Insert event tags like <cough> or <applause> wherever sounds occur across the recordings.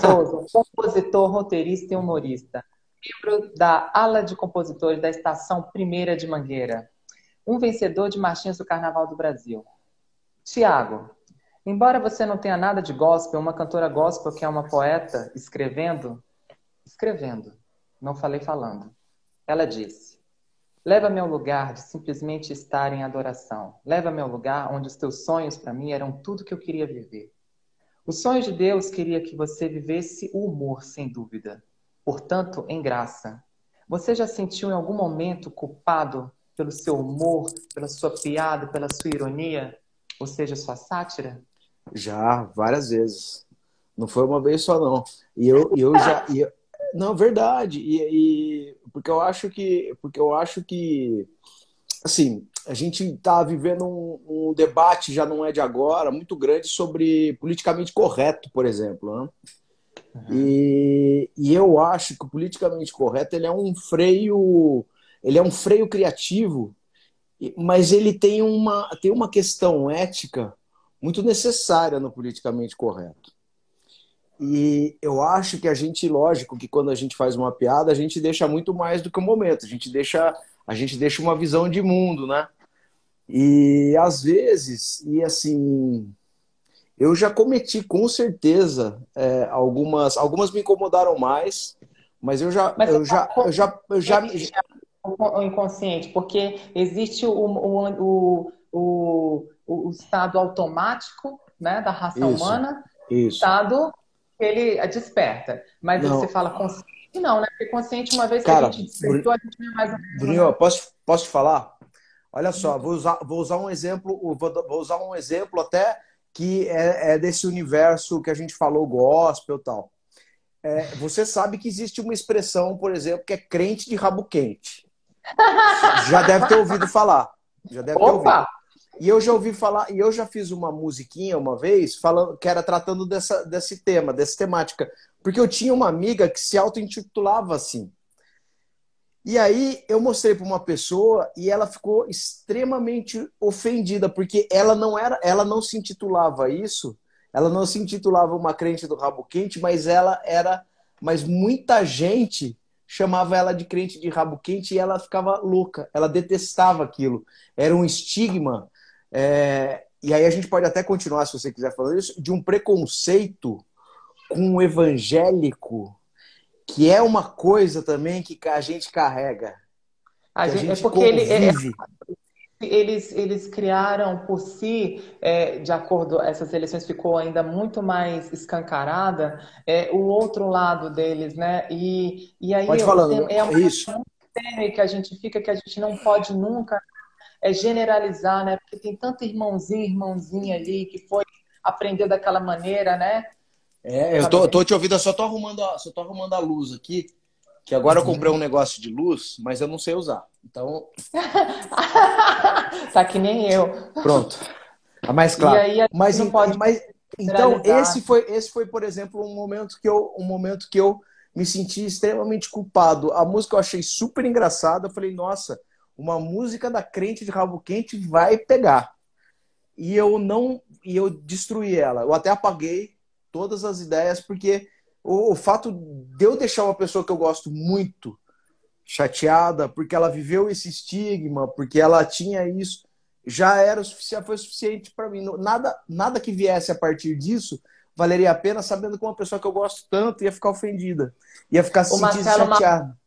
Souza, compositor, roteirista e humorista. Membro da ala de compositores da Estação Primeira de Mangueira. Um vencedor de marchinhas do Carnaval do Brasil. Tiago, embora você não tenha nada de gospel, uma cantora gospel que é uma poeta escrevendo, escrevendo, não falei falando. Ela disse: Leva-me ao lugar de simplesmente estar em adoração. Leva-me ao lugar onde os teus sonhos para mim eram tudo que eu queria viver. O sonho de Deus queria que você vivesse o humor, sem dúvida. Portanto, em graça. Você já sentiu em algum momento culpado pelo seu humor, pela sua piada, pela sua ironia, ou seja, sua sátira? Já, várias vezes. Não foi uma vez só, não. E eu, eu já. E eu, não, verdade. E, e, porque eu acho que. Porque eu acho que. Assim, a gente está vivendo um, um, debate, já não é de agora, muito grande sobre politicamente correto, por exemplo. Né? Uhum. E, e eu acho que o politicamente correto ele é um freio, ele é um freio criativo, mas ele tem uma, tem uma questão ética muito necessária no politicamente correto. E eu acho que a gente, lógico, que quando a gente faz uma piada, a gente deixa muito mais do que o momento, a gente deixa, a gente deixa uma visão de mundo, né? E às vezes, e assim, eu já cometi com certeza é, algumas, algumas me incomodaram mais, mas eu já, mas eu, já, eu já, eu já, o inconsciente, porque existe o, o, o, o, estado automático né, da raça humana, isso. estado que ele desperta. Mas não. você fala consciente, não, né? Porque consciente, uma vez Cara, que a gente despertou, a gente não é mais. Bruninho, posso, posso te falar? Olha só, vou usar, vou usar um exemplo, vou, usar um exemplo até que é, é, desse universo que a gente falou, gospel e tal. É, você sabe que existe uma expressão, por exemplo, que é crente de rabo quente. <laughs> Já deve ter ouvido falar. Já deve Opa! ter ouvido. E eu já ouvi falar, e eu já fiz uma musiquinha uma vez, falando que era tratando dessa, desse tema, dessa temática. Porque eu tinha uma amiga que se auto-intitulava assim. E aí eu mostrei para uma pessoa e ela ficou extremamente ofendida, porque ela não era, ela não se intitulava isso, ela não se intitulava uma crente do rabo quente, mas ela era, mas muita gente chamava ela de crente de rabo quente e ela ficava louca, ela detestava aquilo. Era um estigma. É... E aí a gente pode até continuar, se você quiser falar isso, de um preconceito com o evangélico que é uma coisa também que a gente carrega. A gente, a gente é porque ele, é, eles, eles criaram por si, é, de acordo, essas eleições ficou ainda muito mais escancarada, é, o outro lado deles, né? E, e aí pode falando, é uma isso. que a gente fica que a gente não pode nunca é, generalizar, né? Porque tem tanto irmãozinho, irmãozinha ali que foi aprender daquela maneira, né? É, eu tô, tô te ouvindo, eu só tô arrumando a, só tô arrumando a luz aqui. Que agora eu comprei um negócio de luz, mas eu não sei usar. Então. <laughs> tá que nem eu. Pronto. Tá mais claro. Aí, mas, não pode mas então esse foi esse foi, por exemplo, um momento que eu um momento que eu me senti extremamente culpado. A música eu achei super engraçada. Eu falei, nossa, uma música da crente de rabo quente vai pegar. E eu não e eu destruí ela. Eu até apaguei todas as ideias, porque o, o fato de eu deixar uma pessoa que eu gosto muito chateada, porque ela viveu esse estigma, porque ela tinha isso, já era o suficiente, foi suficiente para mim. Nada, nada que viesse a partir disso valeria a pena, sabendo que uma pessoa que eu gosto tanto ia ficar ofendida, ia ficar se sentindo chateada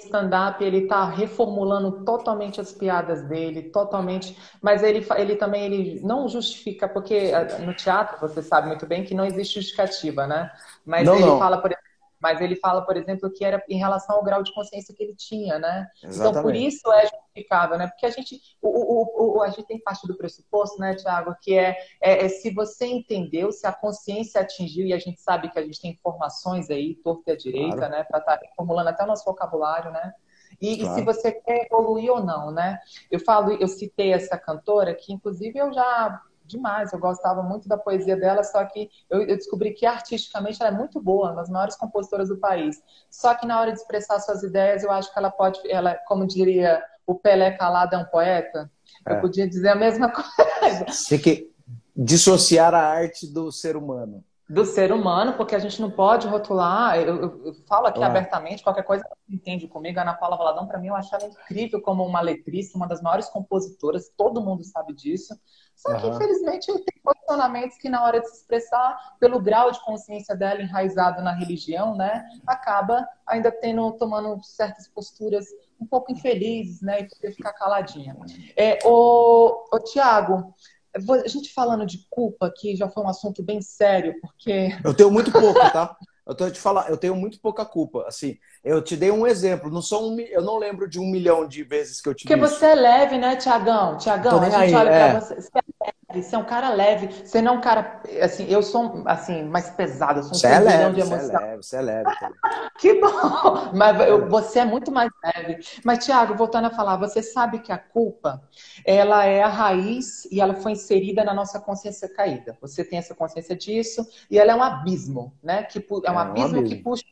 stand-up ele está reformulando totalmente as piadas dele, totalmente, mas ele, ele também ele não justifica, porque ah, no teatro você sabe muito bem que não existe justificativa, né? Mas não, ele não. fala, por exemplo, mas ele fala, por exemplo, que era em relação ao grau de consciência que ele tinha, né? Exatamente. Então, por isso é justificável, né? Porque a gente, o, o, o, a gente tem parte do pressuposto, né, Tiago, que é, é, é, se você entendeu, se a consciência atingiu, e a gente sabe que a gente tem informações aí, torta e à direita, claro. né, para estar tá formulando até o nosso vocabulário, né? E, claro. e, se você quer evoluir ou não, né? Eu falo, eu citei essa cantora que, inclusive, eu já demais. Eu gostava muito da poesia dela, só que eu, eu, descobri que artisticamente ela é muito boa, uma das maiores compositoras do país. Só que na hora de expressar suas ideias, eu acho que ela pode, ela, como diria o Pelé calado é um poeta, é. eu podia dizer a mesma <laughs> coisa. Tem que dissociar a arte do ser humano. do ser humano, porque a gente não pode rotular. Eu, eu, eu falo aqui abertamente, qualquer coisa que entende comigo. A Ana Paula Valadão, para mim, eu acho ela incrível como uma letrista, uma das maiores compositoras, todo mundo sabe disso. Só que, uhum. infelizmente, tem posicionamentos que, na hora de se expressar, pelo grau de consciência dela enraizado na religião, né, acaba ainda tendo, tomando certas posturas um pouco infelizes, né, e poder ficar caladinha. É, o, o Tiago, a gente falando de culpa aqui já foi um assunto bem sério, porque. Eu tenho muito pouco, tá? <laughs> Eu tô te falar, eu tenho muito pouca culpa. Assim, eu te dei um exemplo. Não sou um, eu não lembro de um milhão de vezes que eu te Porque você é leve, né, Tiagão? Tiagão, a gente aí, olha é. pra você. Você é leve, você é um cara leve. Você não é um cara. Assim, eu sou assim, mais pesado, eu sou um você é leve, de emoção. Você é leve, você é leve. <laughs> que bom! Mas eu, você é muito mais leve. Mas, Tiago, voltando a falar, você sabe que a culpa ela é a raiz e ela foi inserida na nossa consciência caída. Você tem essa consciência disso e ela é um abismo, né? Que é um, é um abismo, abismo que puxa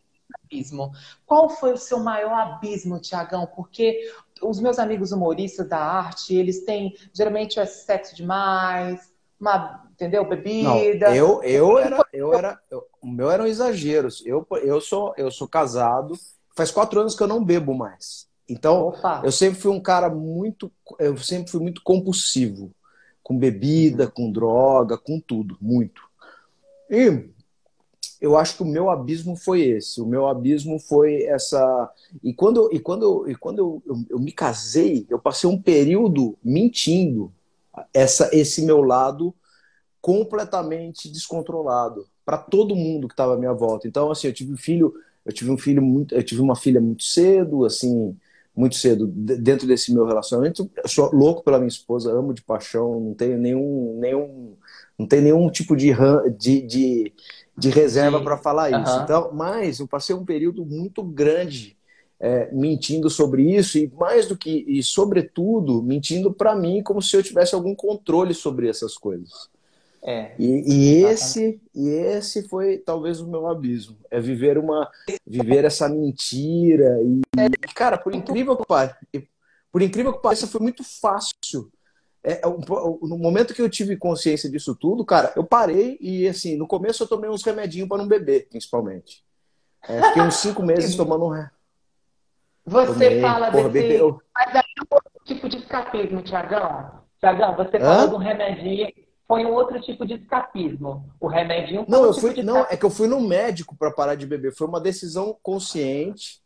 abismo. Qual foi o seu maior abismo, Tiagão? Porque os meus amigos humoristas da arte, eles têm, geralmente é sexo demais, uma, entendeu? Bebida. Não, eu, eu era, eu era, eu, o meu eram exageros. Eu, eu sou, eu sou casado, faz quatro anos que eu não bebo mais. Então, Opa. eu sempre fui um cara muito, eu sempre fui muito compulsivo, com bebida, com droga, com tudo, muito. E eu acho que o meu abismo foi esse. O meu abismo foi essa. E quando, e quando, e quando eu, eu, eu me casei, eu passei um período mentindo essa, esse meu lado completamente descontrolado para todo mundo que estava à minha volta. Então, assim, eu tive um filho, eu tive um filho muito, eu tive uma filha muito cedo, assim, muito cedo dentro desse meu relacionamento. Eu sou louco pela minha esposa, amo de paixão, não tenho nenhum, nenhum, não tenho nenhum tipo de, de, de de reserva para falar isso. Uhum. Então, mas eu passei um período muito grande é, mentindo sobre isso e mais do que e sobretudo mentindo para mim como se eu tivesse algum controle sobre essas coisas. É, e, e esse e esse foi talvez o meu abismo é viver uma viver essa mentira e cara por incrível que pareça por incrível que pareça foi muito fácil é, é no momento que eu tive consciência disso tudo, cara, eu parei e, assim, no começo eu tomei uns remedinhos para não beber, principalmente. É, fiquei uns cinco meses tomando um. Você tomei, fala porra, desse. Bebeu. Mas é um outro tipo de escapismo, Tiagão. Tiagão, você falou do remedinho. Foi um outro tipo de escapismo. O remedinho. Não, eu tipo fui. Não, é que eu fui no médico para parar de beber. Foi uma decisão consciente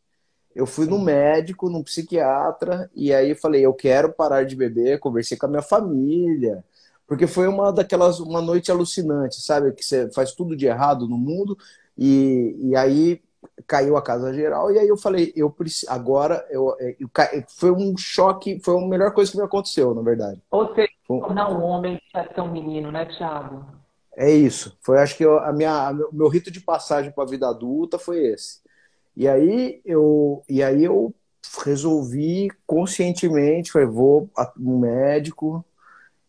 eu fui no médico, num psiquiatra, e aí falei, eu quero parar de beber, conversei com a minha família, porque foi uma daquelas, uma noite alucinante, sabe? Que você faz tudo de errado no mundo, e, e aí caiu a casa geral, e aí eu falei, eu preciso, agora, eu, é, eu, foi um choque, foi a melhor coisa que me aconteceu, na verdade. Ou seja, tornar um homem para ser um menino, né, Thiago? É isso. Foi, acho que eu, a minha, meu rito de passagem para a vida adulta foi esse. E aí eu, e aí eu resolvi conscientemente, falei, vou um médico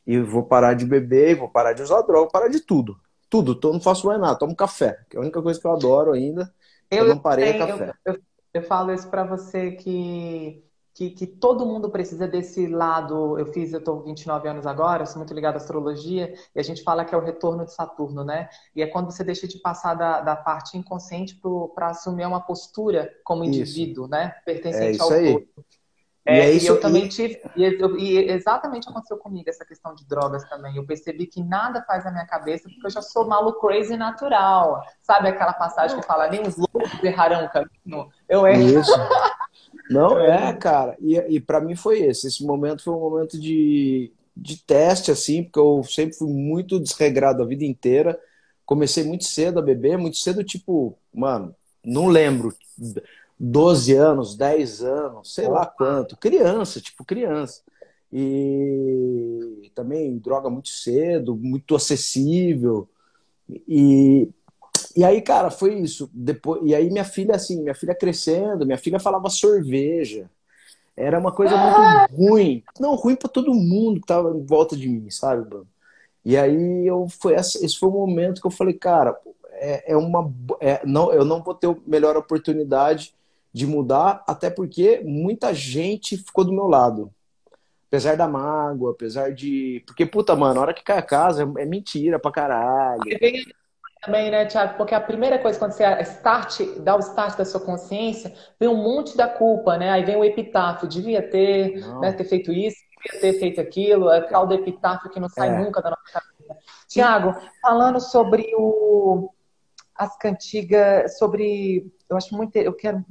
e vou parar de beber, vou parar de usar droga, parar de tudo. Tudo, tô, não faço mais nada, tomo café, que é a única coisa que eu adoro ainda. Eu, eu não parei é café. Eu, eu, eu falo isso para você que que, que, todo mundo precisa desse lado. Eu fiz, eu estou 29 anos agora, sou muito ligado à astrologia, e a gente fala que é o retorno de Saturno, né? E é quando você deixa de passar da, da parte inconsciente para assumir uma postura como indivíduo, isso. né? Pertencente é ao aí. todo. É, e, é isso, e eu também tive, e, e, exatamente aconteceu comigo essa questão de drogas também. Eu percebi que nada faz na minha cabeça, porque eu já sou maluco crazy natural. Sabe aquela passagem que fala, nem os loucos errarão o caminho? Eu erro. Isso. <laughs> Não, é, cara. E, e para mim foi esse. Esse momento foi um momento de, de teste, assim, porque eu sempre fui muito desregrado a vida inteira. Comecei muito cedo a beber, muito cedo, tipo, mano, não lembro. 12 anos, 10 anos, sei lá quanto. Criança, tipo, criança. E também droga muito cedo, muito acessível. E e aí, cara, foi isso. Depois, e aí minha filha, assim, minha filha crescendo, minha filha falava cerveja. Era uma coisa muito ruim. Não, ruim para todo mundo que tava em volta de mim, sabe, Bruno? E aí eu foi esse foi o momento que eu falei, cara, é, é uma é, não, eu não vou ter a melhor oportunidade de mudar, até porque muita gente ficou do meu lado. Apesar da mágoa, apesar de. Porque, puta, mano, a hora que cai a casa é, é mentira pra caralho também, né, Tiago? Porque a primeira coisa, quando você start, dá o start da sua consciência, vem um monte da culpa, né? Aí vem o epitáfio, devia ter, né, ter feito isso, devia ter feito aquilo, é tal do epitáfio que não sai é. nunca da nossa cabeça. Tiago, falando sobre o, as cantigas, sobre. Eu acho muito. Eu quero.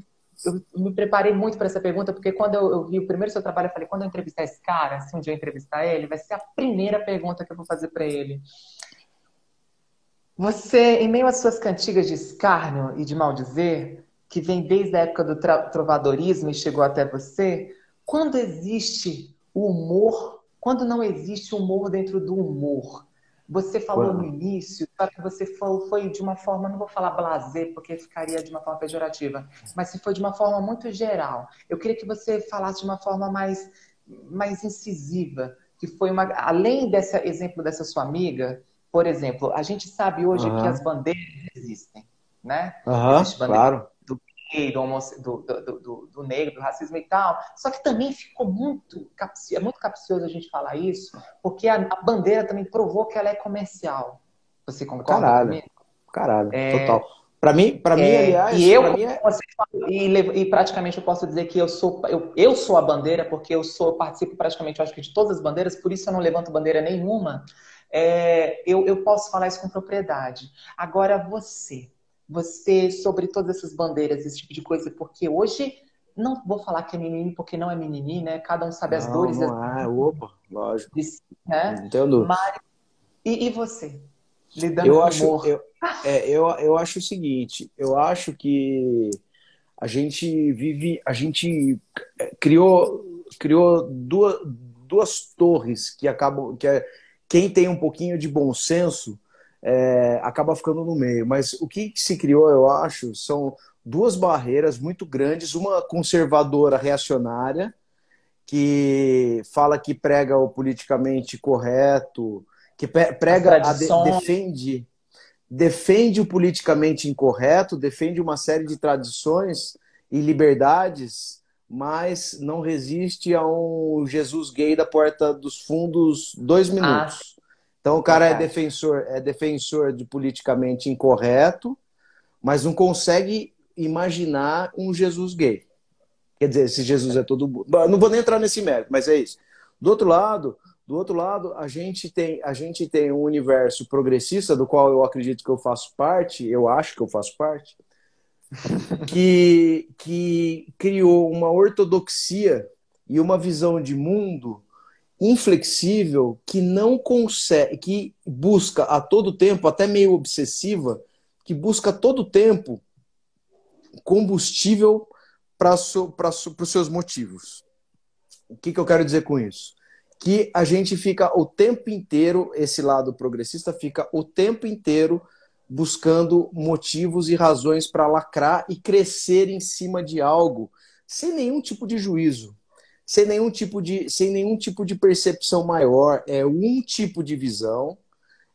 Eu me preparei muito para essa pergunta, porque quando eu, eu, vi o primeiro seu trabalho, eu falei: quando eu entrevistar esse cara, se um dia eu entrevistar ele, vai ser a primeira pergunta que eu vou fazer para ele. Você, em meio às suas cantigas de escárnio e de maldizer, que vem desde a época do trovadorismo e chegou até você, quando existe o humor, quando não existe humor dentro do humor? Você falou no início, só que você falou, foi de uma forma, não vou falar blazer, porque ficaria de uma forma pejorativa, mas se foi de uma forma muito geral. Eu queria que você falasse de uma forma mais, mais incisiva, que foi uma, além desse exemplo dessa sua amiga, por exemplo, a gente sabe hoje uhum. que as bandeiras existem, né? Uhum, claro. Do gay, do, do, do, do, negro, do racismo e tal. Só que também ficou muito, é muito capcioso a gente falar isso, porque a, a bandeira também provou que ela é comercial. Você concorda Caralho. comigo? Caralho, é... total. Para mim, para é, mim, aliás, e eu é... e, e, praticamente eu posso dizer que eu sou eu, eu sou a bandeira porque eu sou participo praticamente, eu acho que de todas as bandeiras, por isso eu não levanto bandeira nenhuma, é, eu, eu posso falar isso com propriedade. Agora, você, você, sobre todas essas bandeiras, esse tipo de coisa, porque hoje não vou falar que é mimimi porque não é mimimi, né? Cada um sabe as dores. Não, é, opa, lógico. Né? Entendo. Mas, e, e você? Lidando eu com acho, humor. Eu, é, eu, eu acho o seguinte, eu acho que a gente vive, a gente é, criou, criou duas, duas torres que acabam, que é, quem tem um pouquinho de bom senso é, acaba ficando no meio. Mas o que se criou, eu acho, são duas barreiras muito grandes, uma conservadora reacionária, que fala que prega o politicamente correto, que prega, a de, defende, defende o politicamente incorreto, defende uma série de tradições e liberdades mas não resiste a um Jesus gay da porta dos fundos dois minutos. Ah, então o cara é defensor, é defensor de politicamente incorreto, mas não consegue imaginar um Jesus gay. Quer dizer, esse Jesus é todo. Não vou nem entrar nesse mérito, mas é isso. Do outro lado, do outro lado, a gente tem a gente tem um universo progressista do qual eu acredito que eu faço parte, eu acho que eu faço parte, que, que criou uma ortodoxia e uma visão de mundo inflexível que não consegue, que busca a todo tempo, até meio obsessiva, que busca a todo tempo combustível para so, os seus motivos. O que, que eu quero dizer com isso? Que a gente fica o tempo inteiro, esse lado progressista fica o tempo inteiro buscando motivos e razões para lacrar e crescer em cima de algo sem nenhum tipo de juízo, sem nenhum tipo de, sem nenhum tipo de percepção maior. É um tipo de visão.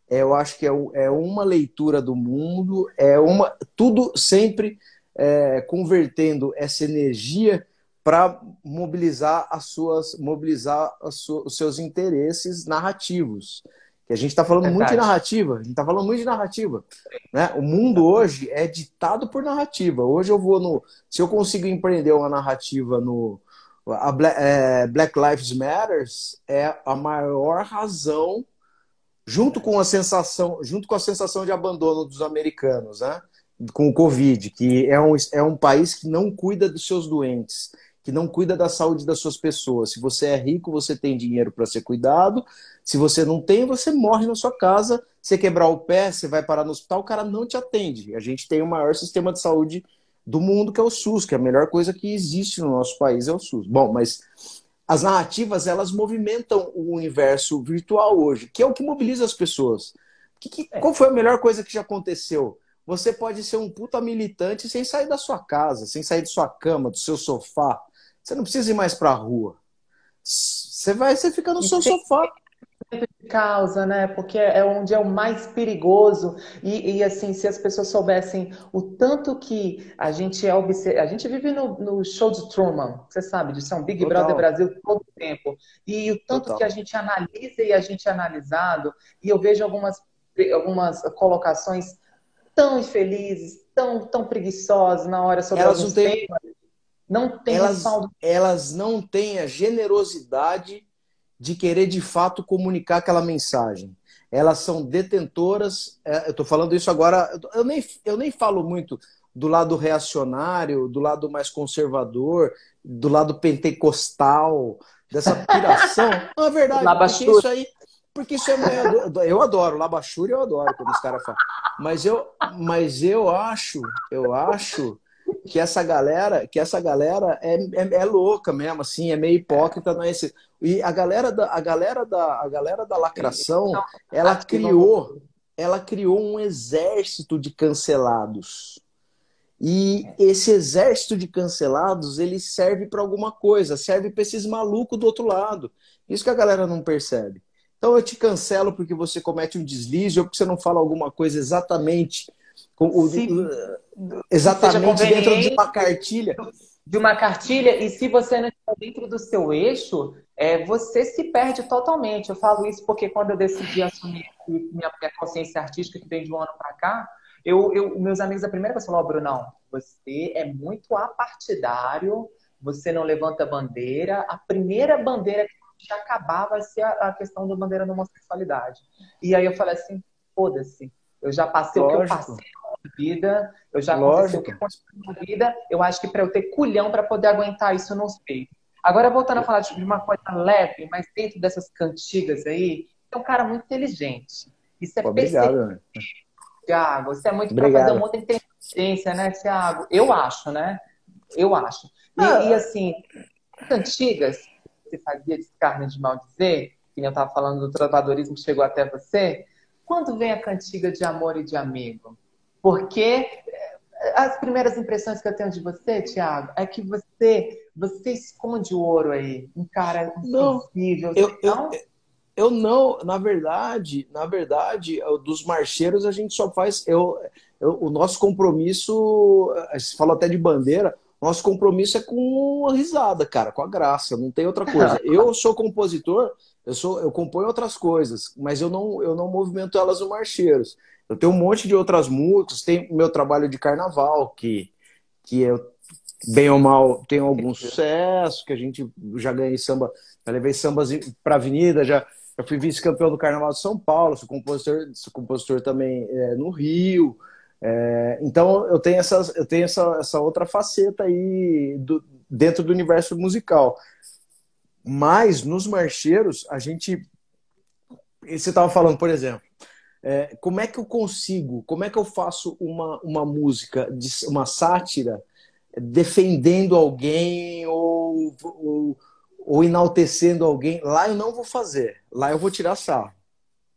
É, eu acho que é, é uma leitura do mundo. É uma tudo sempre é, convertendo essa energia para mobilizar as suas mobilizar as os seus interesses narrativos. E a gente está falando Verdade. muito de narrativa, a gente está falando muito de narrativa. Né? O mundo hoje é ditado por narrativa. Hoje eu vou no. Se eu consigo empreender uma narrativa no. A Black, é, Black Lives Matters é a maior razão, junto com a sensação, junto com a sensação de abandono dos americanos, né? com o Covid, que é um, é um país que não cuida dos seus doentes, que não cuida da saúde das suas pessoas. Se você é rico, você tem dinheiro para ser cuidado. Se você não tem, você morre na sua casa. Você quebrar o pé, você vai parar no hospital, o cara não te atende. A gente tem o maior sistema de saúde do mundo, que é o SUS, que é a melhor coisa que existe no nosso país é o SUS. Bom, mas as narrativas, elas movimentam o universo virtual hoje, que é o que mobiliza as pessoas. Que, que, é. Qual foi a melhor coisa que já aconteceu? Você pode ser um puta militante sem sair da sua casa, sem sair de sua cama, do seu sofá. Você não precisa ir mais para a rua. Você vai, você fica no e seu sofá. De causa, né? Porque é onde é o mais perigoso. E, e, assim, se as pessoas soubessem o tanto que a gente é observ... a gente vive no, no, show de Truman, você sabe disso, é um Big Total. Brother Brasil todo o tempo. E o tanto Total. que a gente analisa e a gente é analisado, e eu vejo algumas, algumas colocações tão infelizes, tão, tão preguiçosos na hora sobre elas não têm, temas. Não tem elas. Elas não têm a generosidade de querer de fato comunicar aquela mensagem. Elas são detentoras. É, eu estou falando isso agora. Eu nem, eu nem falo muito do lado reacionário, do lado mais conservador, do lado pentecostal, dessa piração. <laughs> Não, é verdade. Porque isso aí. Porque isso é. Eu adoro, Labachura eu adoro quando os caras falam. Mas eu, mas eu acho, eu acho que essa galera, que essa galera é, é, é, louca mesmo, assim, é meio hipócrita, não é esse. E a galera da, a galera da, a galera da lacração, ela criou, ela criou um exército de cancelados. E esse exército de cancelados, ele serve para alguma coisa, serve para esses malucos do outro lado. Isso que a galera não percebe. Então eu te cancelo porque você comete um deslize ou porque você não fala alguma coisa exatamente o, se, exatamente dentro de uma cartilha. De uma cartilha, e se você não está dentro do seu eixo, é, você se perde totalmente. Eu falo isso porque quando eu decidi assumir minha, minha consciência artística, que vem de um ano para cá, eu, eu, meus amigos, a primeira vez falaram, oh, Brunão, você é muito apartidário, você não levanta bandeira. A primeira bandeira que acabar vai ser a, a questão da bandeira da homossexualidade. E aí eu falei assim, foda-se, eu já passei Lógico. o que eu passei vida, eu já aconteceu o que aconteceu na vida, eu acho que para eu ter culhão para poder aguentar isso, eu não sei. Agora, voltando a falar de uma coisa leve, mas dentro dessas cantigas aí, é um cara muito inteligente. Isso é Obrigado? Tiago. Você é muito para fazer muita inteligência, né, Tiago? Eu acho, né? Eu acho. E, ah. e assim, antigas, você fazia descarne de mal dizer, que eu estava falando do trovadorismo que chegou até você, quando vem a cantiga de amor e de amigo? Porque eh, as primeiras impressões que eu tenho de você, Tiago, é que você você esconde o ouro aí, um cara insensível. Não, eu, eu, eu não, na verdade, na verdade, dos marcheiros a gente só faz. Eu, eu, o nosso compromisso, você falou até de bandeira, nosso compromisso é com a risada, cara, com a graça, não tem outra coisa. <laughs> Eu sou compositor, eu sou, eu componho outras coisas, mas eu não, eu não movimento elas no marcheiros. Eu tenho um monte de outras músicas, tem meu trabalho de carnaval, que, que eu, bem ou mal, tem algum sucesso, que a gente já ganhei samba, já levei sambas para avenida, já eu fui vice-campeão do Carnaval de São Paulo, sou compositor, sou compositor também é, no Rio. É, então eu tenho, essa, eu tenho essa, essa outra faceta aí do, dentro do universo musical. Mas nos marcheiros, a gente. Você estava falando, por exemplo, é, como é que eu consigo, como é que eu faço uma, uma música, uma sátira, defendendo alguém ou, ou ou enaltecendo alguém, lá eu não vou fazer. Lá eu vou tirar sarro.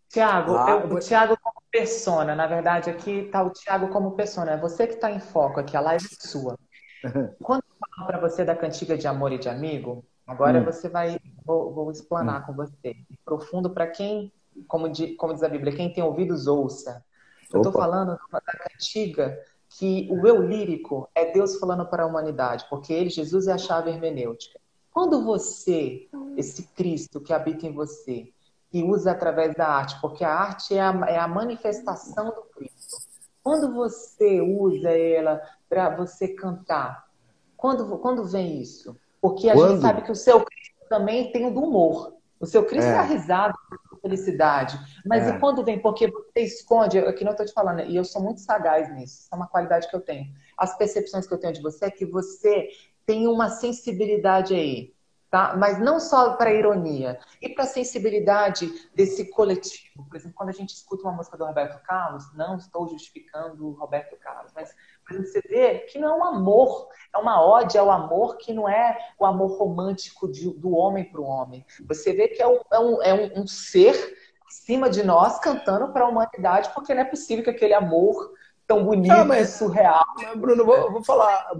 Tiago, vou... o Tiago como persona, na verdade, aqui está o Tiago como persona. É você que está em foco aqui, a live é sua. <laughs> Quando eu falo para você da cantiga de amor e de amigo, agora hum. você vai, vou, vou explanar hum. com você. Profundo para quem, como, de, como diz a Bíblia, quem tem ouvidos ouça. Eu estou falando da cantiga que o eu lírico é Deus falando para a humanidade, porque ele, Jesus, é a chave hermenêutica. Quando você, esse Cristo que habita em você, e usa através da arte, porque a arte é a, é a manifestação do Cristo. Quando você usa ela para você cantar, quando, quando vem isso? Porque a quando? gente sabe que o seu Cristo também tem o do humor. O seu Cristo é, é a risada, felicidade. Mas é. e quando vem? Porque você esconde, aqui não estou te falando, e eu sou muito sagaz nisso, isso é uma qualidade que eu tenho. As percepções que eu tenho de você é que você tem uma sensibilidade aí, tá? Mas não só para ironia, e para a sensibilidade desse coletivo. Por exemplo, quando a gente escuta uma música do Roberto Carlos, não estou justificando o Roberto Carlos, mas você vê que não é um amor, é uma ode ao amor que não é o amor romântico de, do homem para o homem. Você vê que é um, é um, é um ser acima de nós cantando para a humanidade, porque não é possível que aquele amor tão bonito, ah, mas, surreal. Bruno, vou, vou falar,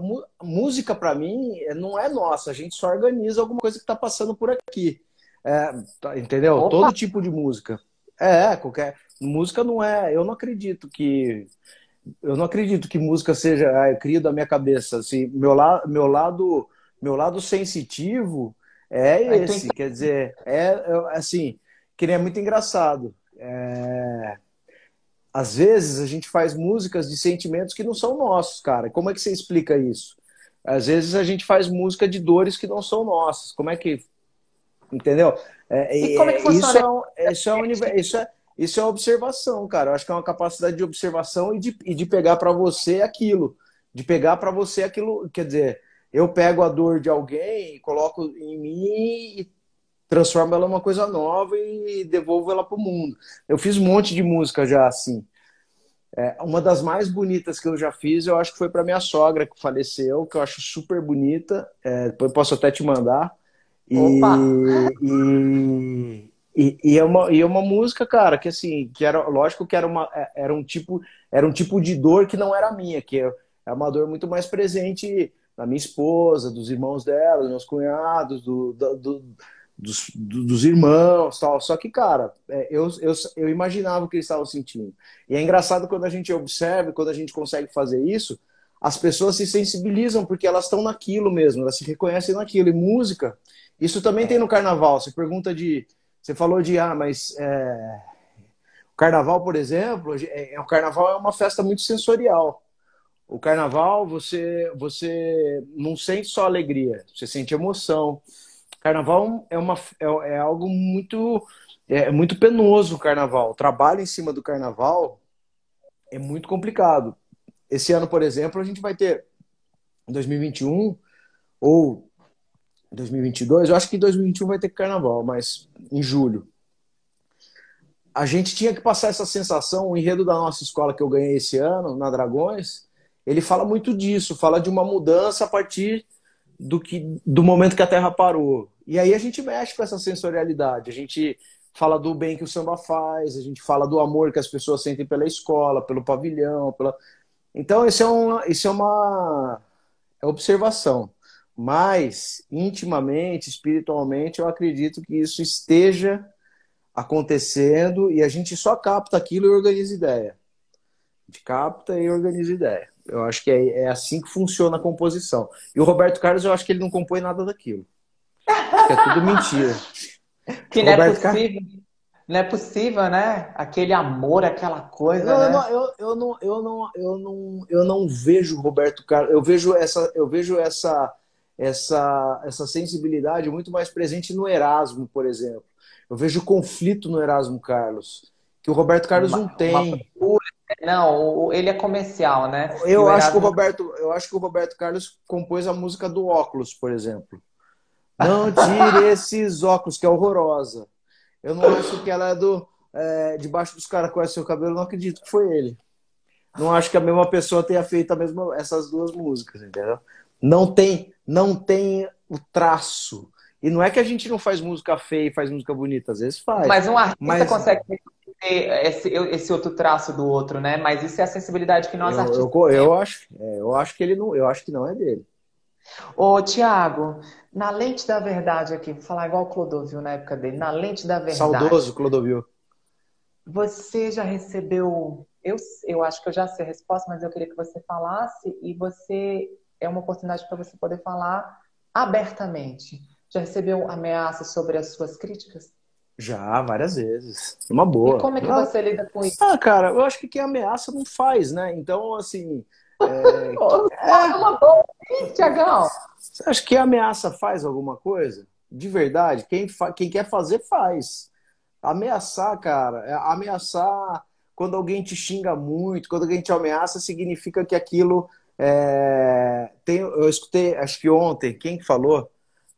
música para mim não é nossa, a gente só organiza alguma coisa que está passando por aqui. É, tá, entendeu? Opa. Todo tipo de música. É, qualquer. Música não é. Eu não acredito que. Eu não acredito que música seja. Ah, eu crio da minha cabeça. Assim, meu, la, meu lado meu lado sensitivo é esse. Quer dizer, é assim, que nem é muito engraçado. É, às vezes a gente faz músicas de sentimentos que não são nossos, cara. Como é que você explica isso? Às vezes a gente faz música de dores que não são nossas. Como é que. Entendeu? É, e como é que funciona? Isso é, isso, é um, isso, é, isso é uma observação, cara. Eu acho que é uma capacidade de observação e de, e de pegar para você aquilo. De pegar para você aquilo. Quer dizer, eu pego a dor de alguém, coloco em mim e transformo ela em uma coisa nova e devolvo ela para o mundo. Eu fiz um monte de música já assim. É, uma das mais bonitas que eu já fiz, eu acho que foi para minha sogra que faleceu, que eu acho super bonita. É, depois posso até te mandar. E, <laughs> e, e, e, é uma, e é uma música, cara, que assim, que era lógico que era, uma, é, era um tipo era um tipo de dor que não era minha, que é, é uma dor muito mais presente da minha esposa, dos irmãos dela, dos meus cunhados, do, do, do dos, dos, irmãos tal. Só que, cara, é, eu, eu, eu imaginava o que eles estavam sentindo. E é engraçado quando a gente observa, quando a gente consegue fazer isso, as pessoas se sensibilizam porque elas estão naquilo mesmo, elas se reconhecem naquilo. E música, isso também tem no carnaval. Você pergunta de. Você falou de, ah, mas. É... O carnaval, por exemplo, é, é, o carnaval é uma festa muito sensorial. O carnaval, você, você não sente só alegria, você sente emoção. Carnaval é, uma, é, é algo muito, é, muito penoso o carnaval. O trabalho em cima do carnaval é muito complicado. Esse ano, por exemplo, a gente vai ter em 2021 ou 2022, eu acho que em 2021 vai ter carnaval, mas em julho. A gente tinha que passar essa sensação, o enredo da nossa escola que eu ganhei esse ano, na Dragões, ele fala muito disso, fala de uma mudança a partir do, que, do momento que a Terra parou. E aí a gente mexe com essa sensorialidade, a gente fala do bem que o samba faz, a gente fala do amor que as pessoas sentem pela escola, pelo pavilhão, pela... Então isso é uma, isso é uma é observação. Mas intimamente, espiritualmente, eu acredito que isso esteja acontecendo e a gente só capta aquilo e organiza ideia. A gente capta e organiza ideia. Eu acho que é, é assim que funciona a composição. E o Roberto Carlos, eu acho que ele não compõe nada daquilo. É tudo mentira. <laughs> Que não é possível. Não é possível, né? Aquele amor, aquela coisa. Não, né? eu, eu, não, eu, não, eu, não, eu não vejo Roberto Carlos. Eu vejo essa, eu vejo essa, essa, essa sensibilidade muito mais presente no Erasmo, por exemplo. Eu vejo conflito no Erasmo Carlos, que o Roberto Carlos uma, não tem. Uma... Não, ele é comercial, né? Eu acho, Erasmo... que o Roberto, eu acho que o Roberto Carlos compôs a música do óculos, por exemplo. Não tire <laughs> esses óculos, que é horrorosa. Eu não acho que ela é do. É, debaixo dos caracóis seu cabelo, não acredito que foi ele. Não acho que a mesma pessoa tenha feito a mesma, essas duas músicas, entendeu? Não tem, não tem o traço. E não é que a gente não faz música feia e faz música bonita, às vezes faz. Mas um artista mas... consegue ter esse, esse outro traço do outro, né? Mas isso é a sensibilidade que nós eu, artistas eu, eu acho, é, eu acho que ele não, eu acho que não é dele. Ô, Tiago, na lente da verdade aqui, vou falar igual o Clodovil na época dele, na lente da verdade. Saudoso Clodovil. Você já recebeu. Eu, eu acho que eu já sei a resposta, mas eu queria que você falasse e você. É uma oportunidade para você poder falar abertamente. Já recebeu ameaças sobre as suas críticas? Já, várias vezes. Uma boa. E como é que você lida com isso? Ah, cara, eu acho que quem ameaça não faz, né? Então, assim. É, <laughs> é uma boa, Tiagão. Você acha que a ameaça faz alguma coisa? De verdade, quem, quem quer fazer, faz. Ameaçar, cara, é ameaçar quando alguém te xinga muito, quando alguém te ameaça, significa que aquilo. É... Tem, eu escutei, acho que ontem, quem que falou?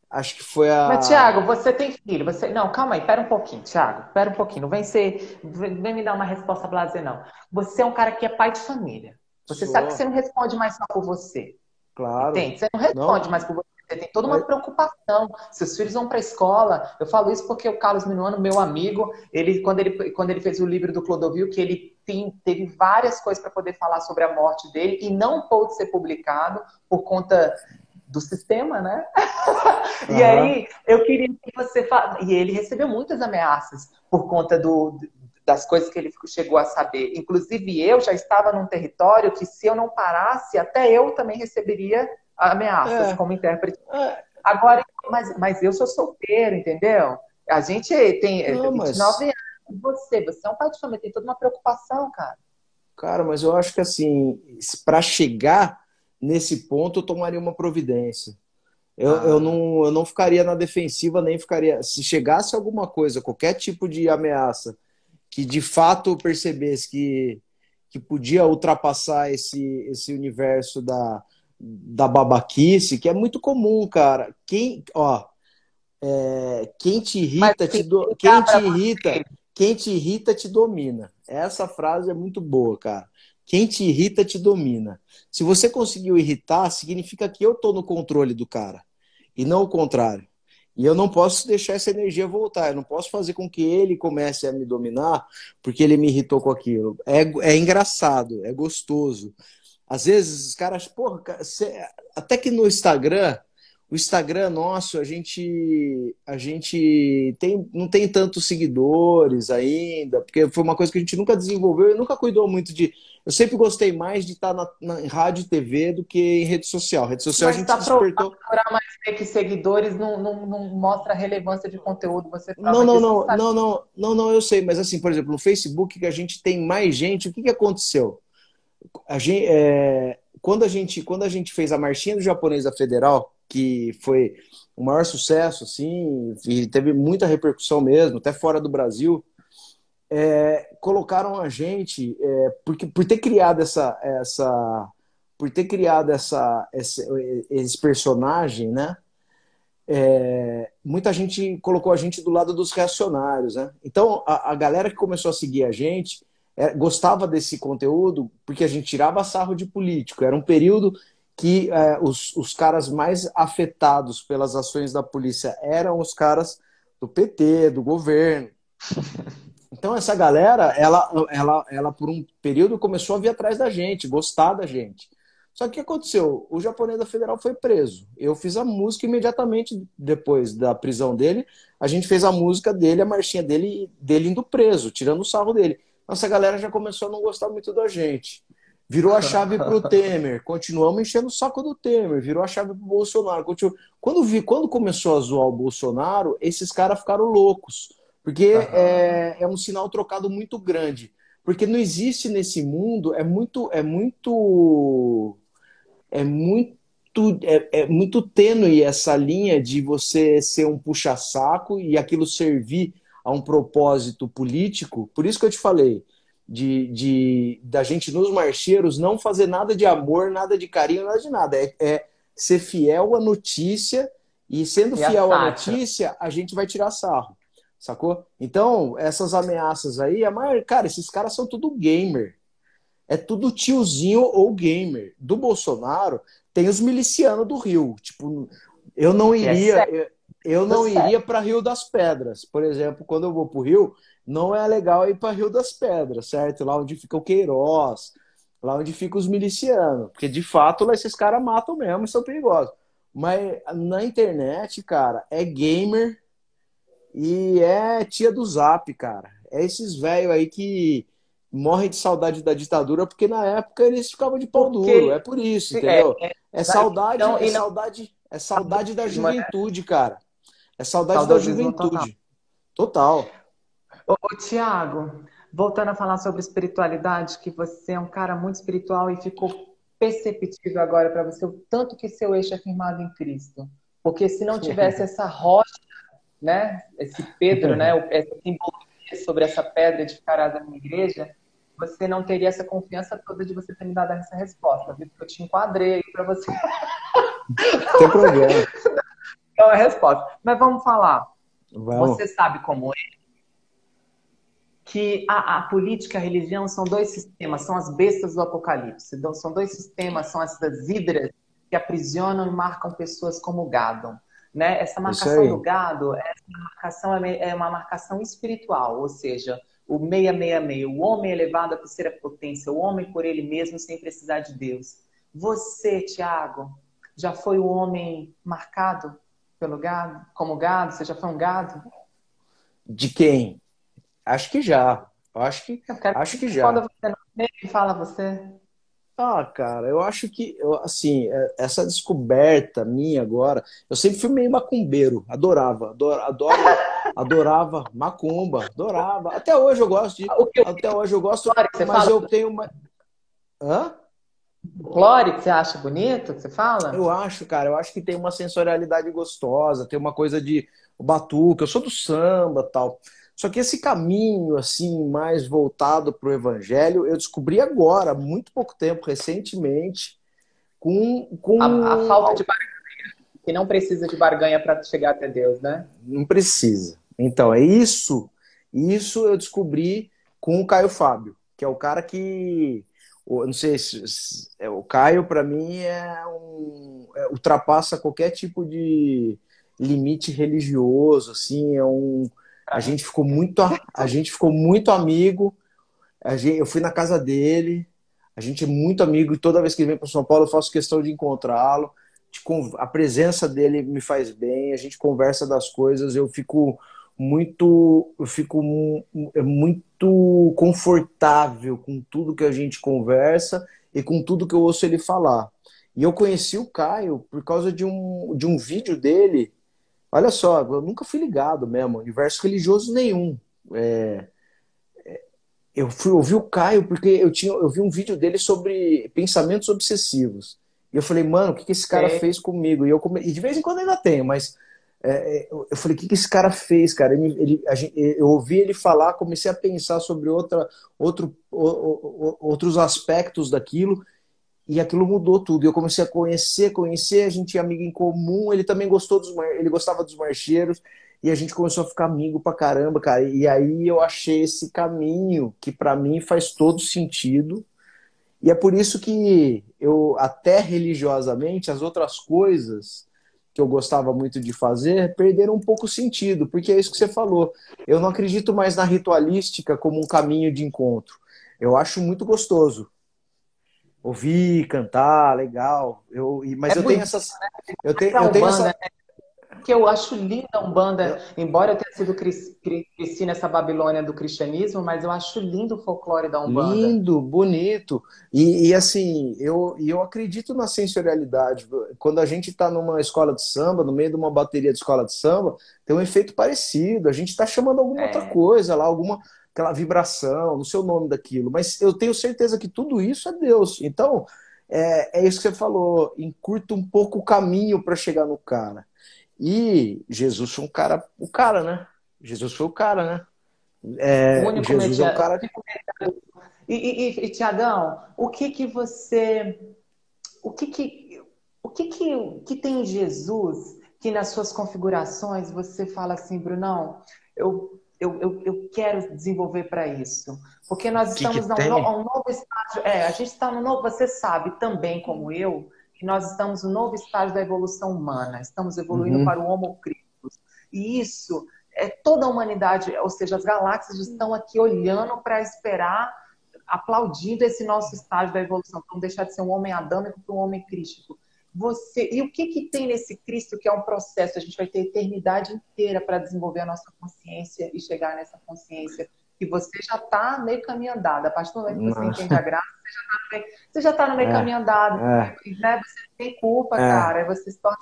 Acho que foi a. Mas, Tiago, você tem filho. Você... Não, calma aí, pera um pouquinho, Tiago. Pera um pouquinho. Não vem ser. Vem me dar uma resposta blazer, não. Você é um cara que é pai de família. Você Sou. sabe que você não responde mais só por você. Claro. Entende? Você não responde não. mais por você. Você tem toda uma preocupação. Seus filhos vão para a escola. Eu falo isso porque o Carlos Minuano, meu amigo, ele quando ele, quando ele fez o livro do Clodovil, que ele tem, teve várias coisas para poder falar sobre a morte dele e não pôde ser publicado por conta do sistema, né? Uhum. <laughs> e aí eu queria que você falasse. E ele recebeu muitas ameaças por conta do, das coisas que ele chegou a saber. Inclusive, eu já estava num território que, se eu não parasse, até eu também receberia ameaças é. como intérprete. É. Agora, mas, mas eu sou solteiro, entendeu? A gente tem não, 29 mas... anos. Você, você é um pai de família, tem toda uma preocupação, cara. Cara, mas eu acho que assim, para chegar nesse ponto, eu tomaria uma providência. Eu, ah. eu, não, eu não ficaria na defensiva, nem ficaria. Se chegasse alguma coisa, qualquer tipo de ameaça, que de fato percebesse que, que podia ultrapassar esse, esse universo da, da babaquice, que é muito comum, cara. Quem, ó, é, quem te irrita, te do... quem te irrita, quem te irrita te domina. Essa frase é muito boa, cara. Quem te irrita te domina. Se você conseguiu irritar, significa que eu tô no controle do cara e não o contrário. E eu não posso deixar essa energia voltar. Eu não posso fazer com que ele comece a me dominar porque ele me irritou com aquilo. É, é engraçado, é gostoso. Às vezes os caras, porra, até que no Instagram o Instagram nosso, a gente a gente tem, não tem tantos seguidores ainda, porque foi uma coisa que a gente nunca desenvolveu e nunca cuidou muito de. Eu sempre gostei mais de estar na, na em rádio e TV do que em rede social. Rede social Mas a gente tá despertou. Procurar mais ver que seguidores não, não, não mostra a relevância de conteúdo. Você não, não, não, não, não, não, não, eu sei, mas assim, por exemplo, no Facebook que a gente tem mais gente, o que, que aconteceu? A gente, é, quando a gente quando a gente fez a marchinha do japonesa federal que foi o maior sucesso, assim, e teve muita repercussão mesmo, até fora do Brasil, é, colocaram a gente, é, porque, por ter criado essa, essa por ter criado essa, esse, esse personagem, né? É, muita gente colocou a gente do lado dos reacionários, né? Então a, a galera que começou a seguir a gente é, gostava desse conteúdo porque a gente tirava sarro de político. Era um período que é, os, os caras mais afetados pelas ações da polícia eram os caras do PT, do governo. Então essa galera, ela, ela, ela por um período começou a vir atrás da gente, gostar da gente. Só que o que aconteceu? O japonês da federal foi preso. Eu fiz a música imediatamente depois da prisão dele. A gente fez a música dele, a marchinha dele, dele indo preso, tirando o sarro dele. Nossa galera já começou a não gostar muito da gente. Virou a <laughs> chave para o Temer. Continuamos enchendo o saco do Temer. Virou a chave para o Bolsonaro. Continu... Quando, vi, quando começou a zoar o Bolsonaro, esses caras ficaram loucos. Porque uhum. é, é um sinal trocado muito grande. Porque não existe nesse mundo, é muito, é muito, é muito, é, é muito tênue essa linha de você ser um puxa-saco e aquilo servir a um propósito político. Por isso que eu te falei, de, de da gente nos marcheiros não fazer nada de amor, nada de carinho, nada de nada. É, é ser fiel à notícia e sendo e fiel à notícia, a gente vai tirar sarro. Sacou? Então, essas ameaças aí, a maior, cara, esses caras são tudo gamer. É tudo tiozinho ou gamer. Do Bolsonaro, tem os milicianos do Rio. Tipo, eu não é iria, eu, eu não é iria para Rio das Pedras. Por exemplo, quando eu vou pro Rio, não é legal ir para Rio das Pedras, certo? Lá onde fica o Queiroz, lá onde fica os milicianos. Porque de fato lá esses caras matam mesmo e são perigosos. Mas na internet, cara, é gamer e é tia do zap, cara. É esses velhos aí que morrem de saudade da ditadura porque na época eles ficavam de pau duro. É por isso, entendeu? É, é, é saudade, então, é saudade, é saudade da juventude, cara. É saudade da juventude. Total. Ô, ô Tiago, voltando a falar sobre espiritualidade, que você é um cara muito espiritual e ficou perceptível agora para você o tanto que seu eixo é firmado em Cristo. Porque se não tivesse essa rocha, né, esse Pedro, né, essa simbologia sobre essa pedra edificada na igreja, você não teria essa confiança toda de você ter me dado essa resposta, viu? Porque eu te enquadrei aí para você. Não tem problema. <laughs> Então é a resposta. Mas vamos falar. Vamos. Você sabe como é que a, a, política e a religião são dois sistemas, são as bestas do apocalipse. Então, são dois sistemas, são essas hidras que aprisionam e marcam pessoas como gado. Né? Essa marcação do gado essa marcação é, é uma marcação espiritual, ou seja, o 666, o homem elevado à terceira potência, o homem por ele mesmo sem precisar de Deus. Você, Tiago, já foi o homem marcado pelo gado, como gado? Você já foi um gado? De quem? Acho que já. Acho que, eu acho que já. Quando você não fala você. Ah, cara, eu acho que, eu, assim, é, essa descoberta minha agora, eu sempre fui meio macumbeiro, adorava, adoro, adoro <laughs> adorava macumba, adorava. Até hoje eu gosto de, até hoje eu gosto, mas eu tenho uma, Hã? Folclore que você acha bonito, que você fala? Eu acho, cara, eu acho que tem uma sensorialidade gostosa, tem uma coisa de batuque, eu sou do samba tal. Só que esse caminho, assim, mais voltado para o evangelho, eu descobri agora, muito pouco tempo, recentemente, com. com... A, a falta de barganha, que não precisa de barganha para chegar até Deus, né? Não precisa. Então, é isso. Isso eu descobri com o Caio Fábio, que é o cara que não sei se, é, o Caio para mim é um é, ultrapassa qualquer tipo de limite religioso assim é um a gente ficou muito a gente ficou muito amigo gente, eu fui na casa dele a gente é muito amigo e toda vez que ele vem para São Paulo eu faço questão de encontrá-lo a presença dele me faz bem a gente conversa das coisas eu fico muito eu fico é muito confortável com tudo que a gente conversa e com tudo que eu ouço ele falar. E eu conheci o Caio por causa de um, de um vídeo dele. Olha só, eu nunca fui ligado mesmo, universo religioso nenhum. É, é, eu fui ouvir o Caio porque eu, tinha, eu vi um vídeo dele sobre pensamentos obsessivos. E eu falei, mano, o que, que esse cara é. fez comigo? E, eu come... e de vez em quando ainda tenho, mas é, é eu falei, o que, que esse cara fez, cara? Ele, ele, gente, eu ouvi ele falar, comecei a pensar sobre outra, outro, o, o, outros aspectos daquilo e aquilo mudou tudo. Eu comecei a conhecer, conhecer, a gente tinha amigo em comum, ele também gostou dos ele gostava dos marcheiros e a gente começou a ficar amigo pra caramba, cara. E aí eu achei esse caminho que para mim faz todo sentido. E é por isso que eu até religiosamente as outras coisas que eu gostava muito de fazer perderam um pouco o sentido, porque é isso que você falou. Eu não acredito mais na ritualística como um caminho de encontro. Eu acho muito gostoso. Ouvir, cantar, legal. Eu, mas é eu tenho essas. Né? Eu tenho, eu tenho essa, né? que eu acho linda a Umbanda, embora eu tenha sido cresci nessa Babilônia do cristianismo, mas eu acho lindo o folclore da Umbanda. Lindo, bonito. E, e assim, eu, eu acredito na sensorialidade. Quando a gente está numa escola de samba, no meio de uma bateria de escola de samba, tem um efeito parecido. A gente está chamando alguma é. outra coisa lá, alguma aquela vibração, não sei o nome daquilo, mas eu tenho certeza que tudo isso é Deus. Então, é, é isso que você falou, encurta um pouco o caminho para chegar no cara. E Jesus foi um cara, o cara, né? Jesus foi o cara, né? É, o Jesus é o cara. E, e, e Tiagão, o que que você, o que que, o que que, que tem em Jesus que nas suas configurações você fala assim, Brunão, eu eu, eu, eu quero desenvolver para isso. Porque nós estamos que num, no, um novo estágio. É, a gente está no novo. Você sabe também, como eu, que nós estamos no novo estágio da evolução humana, estamos evoluindo uhum. para o Homo Christus. E isso é toda a humanidade, ou seja, as galáxias estão aqui olhando para esperar, aplaudindo esse nosso estágio da evolução. Vamos deixar de ser um homem adâmico para um homem crístico. Você, e o que, que tem nesse Cristo que é um processo? A gente vai ter a eternidade inteira para desenvolver a nossa consciência e chegar nessa consciência que você já está meio caminho andado. A partir do momento que você entende a graça, você já está no meio, tá no meio é, caminho andado. É. Né? Você não tem culpa, é. cara. Você se torna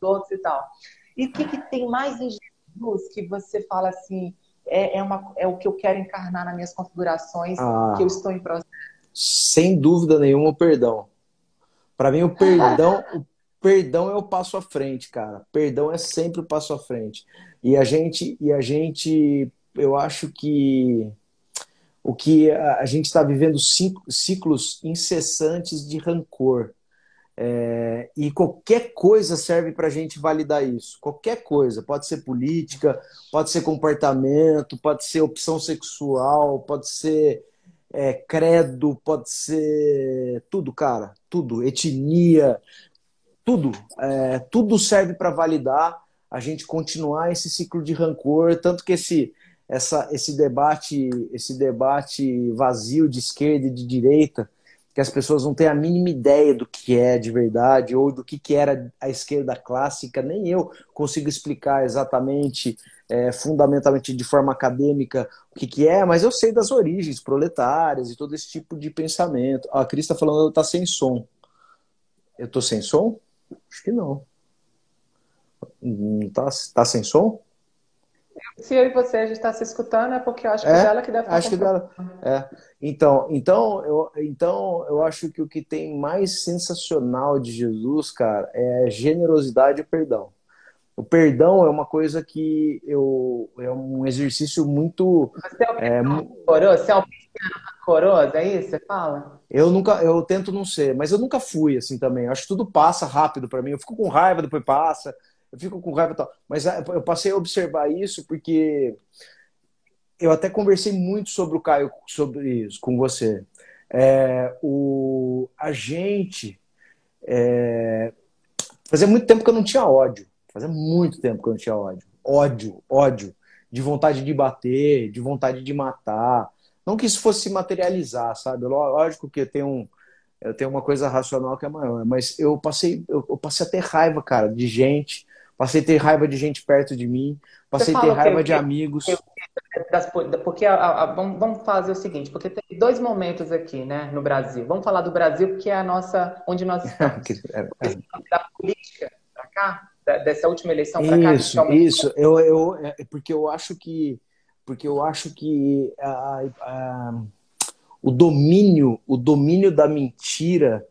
outros e tal. E o que, que tem mais em Jesus que você fala assim, é, é, uma, é o que eu quero encarnar nas minhas configurações, ah, que eu estou em processo? Sem dúvida nenhuma, o perdão. Para mim, o perdão, o perdão é o passo à frente, cara. Perdão é sempre o passo à frente. E a gente, e a gente eu acho que o que a, gente está vivendo ciclos incessantes de rancor. É, e qualquer coisa serve para a gente validar isso. Qualquer coisa. Pode ser política, pode ser comportamento, pode ser opção sexual, pode ser é, credo, pode ser tudo, cara. Tudo. Etnia, tudo. É, tudo serve para validar a gente continuar esse ciclo de rancor. Tanto que esse essa, esse debate esse debate vazio de esquerda e de direita que as pessoas não têm a mínima ideia do que é de verdade ou do que, que era a esquerda clássica, nem eu consigo explicar exatamente, é, fundamentalmente de forma acadêmica, o que, que é, mas eu sei das origens proletárias e todo esse tipo de pensamento. a Cris está falando está sem som. Eu estou sem som? Acho que não. Está tá sem som? Se eu e você a gente está se escutando, é porque eu acho que é, dela que deve estar acho que dela. É. Então, então, eu, então, eu acho que o que tem mais sensacional de Jesus, cara, é generosidade e perdão. O perdão é uma coisa que eu é um exercício muito. Você é, um é, você é um rancoroso, é isso? Você fala? Eu nunca, eu tento não ser, mas eu nunca fui assim também. Eu acho que tudo passa rápido para mim. Eu fico com raiva, depois passa. Eu fico com raiva e tal. Mas é, eu passei a observar isso porque eu até conversei muito sobre o Caio sobre isso com você. É, o a gente é, fazia muito tempo que eu não tinha ódio Fazia muito tempo que eu não tinha ódio. Ódio, ódio. De vontade de bater, de vontade de matar. Não que isso fosse se materializar, sabe? Lógico que tem um, eu tenho uma coisa racional que é maior, mas eu passei, eu, passei a ter raiva, cara, de gente, passei a ter raiva de gente perto de mim, passei a ter raiva de amigos. Porque a, a, vamos fazer o seguinte, porque tem dois momentos aqui, né, no Brasil. Vamos falar do Brasil, porque é a nossa, onde nós <laughs> estamos. É, é. da política para cá, dessa última eleição para cá? Isso, isso. Eu, eu, é, porque eu acho que porque eu acho que a, a, o domínio o domínio da mentira